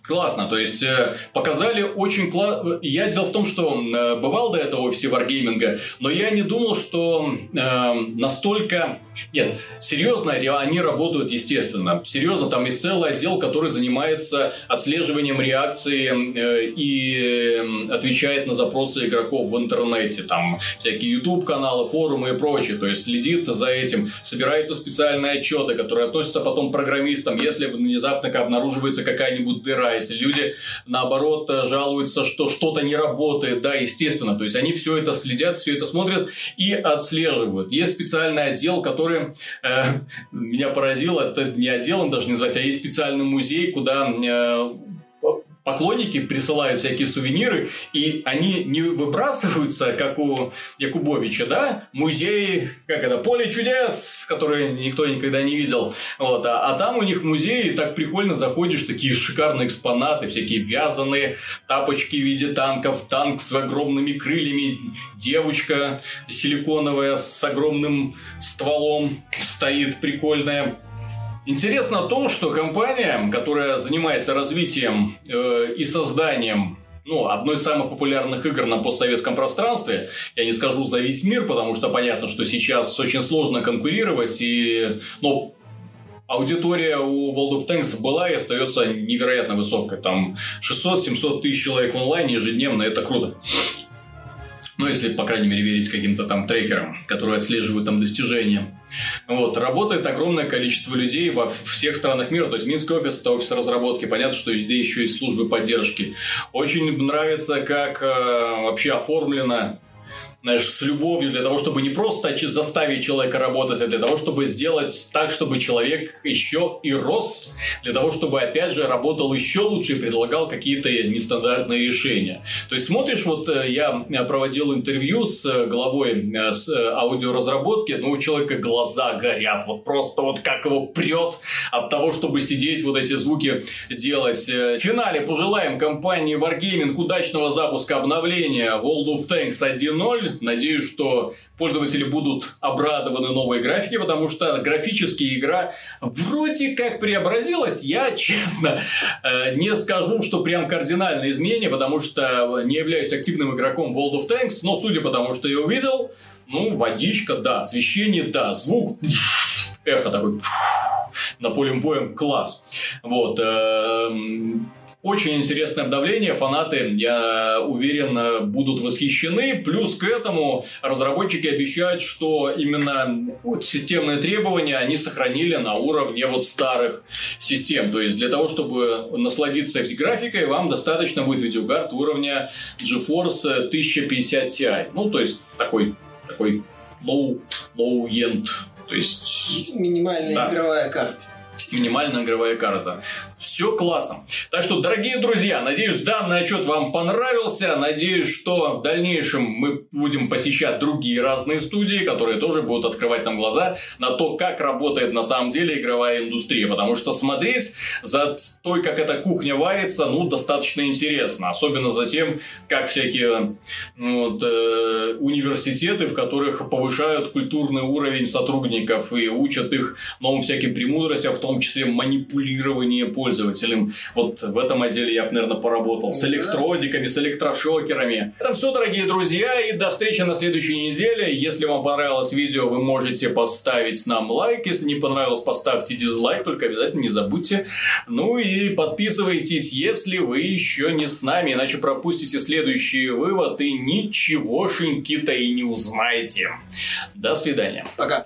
Классно, то есть э, показали очень классно. Я дело в том, что э, бывал до этого в офисе варгейминга, но я не думал, что э, настолько нет, серьезно они работают естественно. Серьезно, там есть целый отдел, который занимается отслеживанием реакции э, и э, отвечает на запросы игроков в интернете. Там всякие YouTube-каналы, форумы и прочее. То есть следит за этим. Собираются специальные отчеты, которые относятся потом к программистам, если внезапно обнаруживается какая-нибудь дыра, если люди наоборот жалуются, что что-то не работает, да, естественно. То есть они все это следят, все это смотрят и отслеживают. Есть специальный отдел, который который э, меня поразил, это не отделом даже не назвать, а есть специальный музей, куда э, поклонники присылают всякие сувениры, и они не выбрасываются, как у Якубовича, да, музей, как это, поле чудес, которые никто никогда не видел, вот, а, а там у них музей, так прикольно заходишь, такие шикарные экспонаты, всякие вязаные тапочки в виде танков, танк с огромными крыльями, девочка силиконовая с огромным стволом стоит, прикольная, Интересно то, что компания, которая занимается развитием э, и созданием ну, одной из самых популярных игр на постсоветском пространстве. Я не скажу за весь мир, потому что понятно, что сейчас очень сложно конкурировать. И, ну, аудитория у World of Tanks была и остается невероятно высокой. Там 600-700 тысяч человек в онлайне ежедневно, это круто. Ну, если, по крайней мере, верить каким-то там трекерам, которые отслеживают там достижения. Вот. Работает огромное количество людей во всех странах мира. То есть, Минский офис – это офис разработки. Понятно, что везде еще есть службы поддержки. Очень нравится, как э, вообще оформлено знаешь, с любовью для того, чтобы не просто заставить человека работать, а для того, чтобы сделать так, чтобы человек еще и рос, для того, чтобы, опять же, работал еще лучше и предлагал какие-то нестандартные решения. То есть, смотришь, вот э, я проводил интервью с э, главой э, аудиоразработки, ну, у человека глаза горят, вот просто вот как его прет от того, чтобы сидеть, вот эти звуки делать. В финале пожелаем компании Wargaming удачного запуска обновления World of Tanks 1.0 Надеюсь, что пользователи будут обрадованы новой графике, потому что графически игра вроде как преобразилась. Я, честно, э, не скажу, что прям кардинальное изменение, потому что не являюсь активным игроком World of Tanks, но судя по тому, что я увидел, ну, водичка, да, освещение, да, звук, эхо такой на поле боем класс. Вот. Очень интересное обновление, фанаты, я уверен, будут восхищены. Плюс к этому разработчики обещают, что именно вот, системные требования они сохранили на уровне вот старых систем. То есть для того, чтобы насладиться графикой, вам достаточно будет видеокарт уровня GeForce 1050 Ti. Ну, то есть такой, такой low, low end. То есть... Минимальная да. игровая карта. Минимальная игровая карта. Все классно. Так что, дорогие друзья, надеюсь, данный отчет вам понравился. Надеюсь, что в дальнейшем мы будем посещать другие разные студии, которые тоже будут открывать нам глаза на то, как работает на самом деле игровая индустрия. Потому что смотреть за той, как эта кухня варится, ну, достаточно интересно. Особенно за тем, как всякие ну, вот, э, университеты, в которых повышают культурный уровень сотрудников и учат их новым всяким премудростям, в том числе манипулирование пользователем. Вот в этом отделе я бы, наверное, поработал. С электродиками, с электрошокерами. Это все, дорогие друзья, и до встречи на следующей неделе. Если вам понравилось видео, вы можете поставить нам лайк. Если не понравилось, поставьте дизлайк, только обязательно не забудьте. Ну и подписывайтесь, если вы еще не с нами, иначе пропустите следующий вывод и ничегошеньки-то и не узнаете. До свидания. Пока.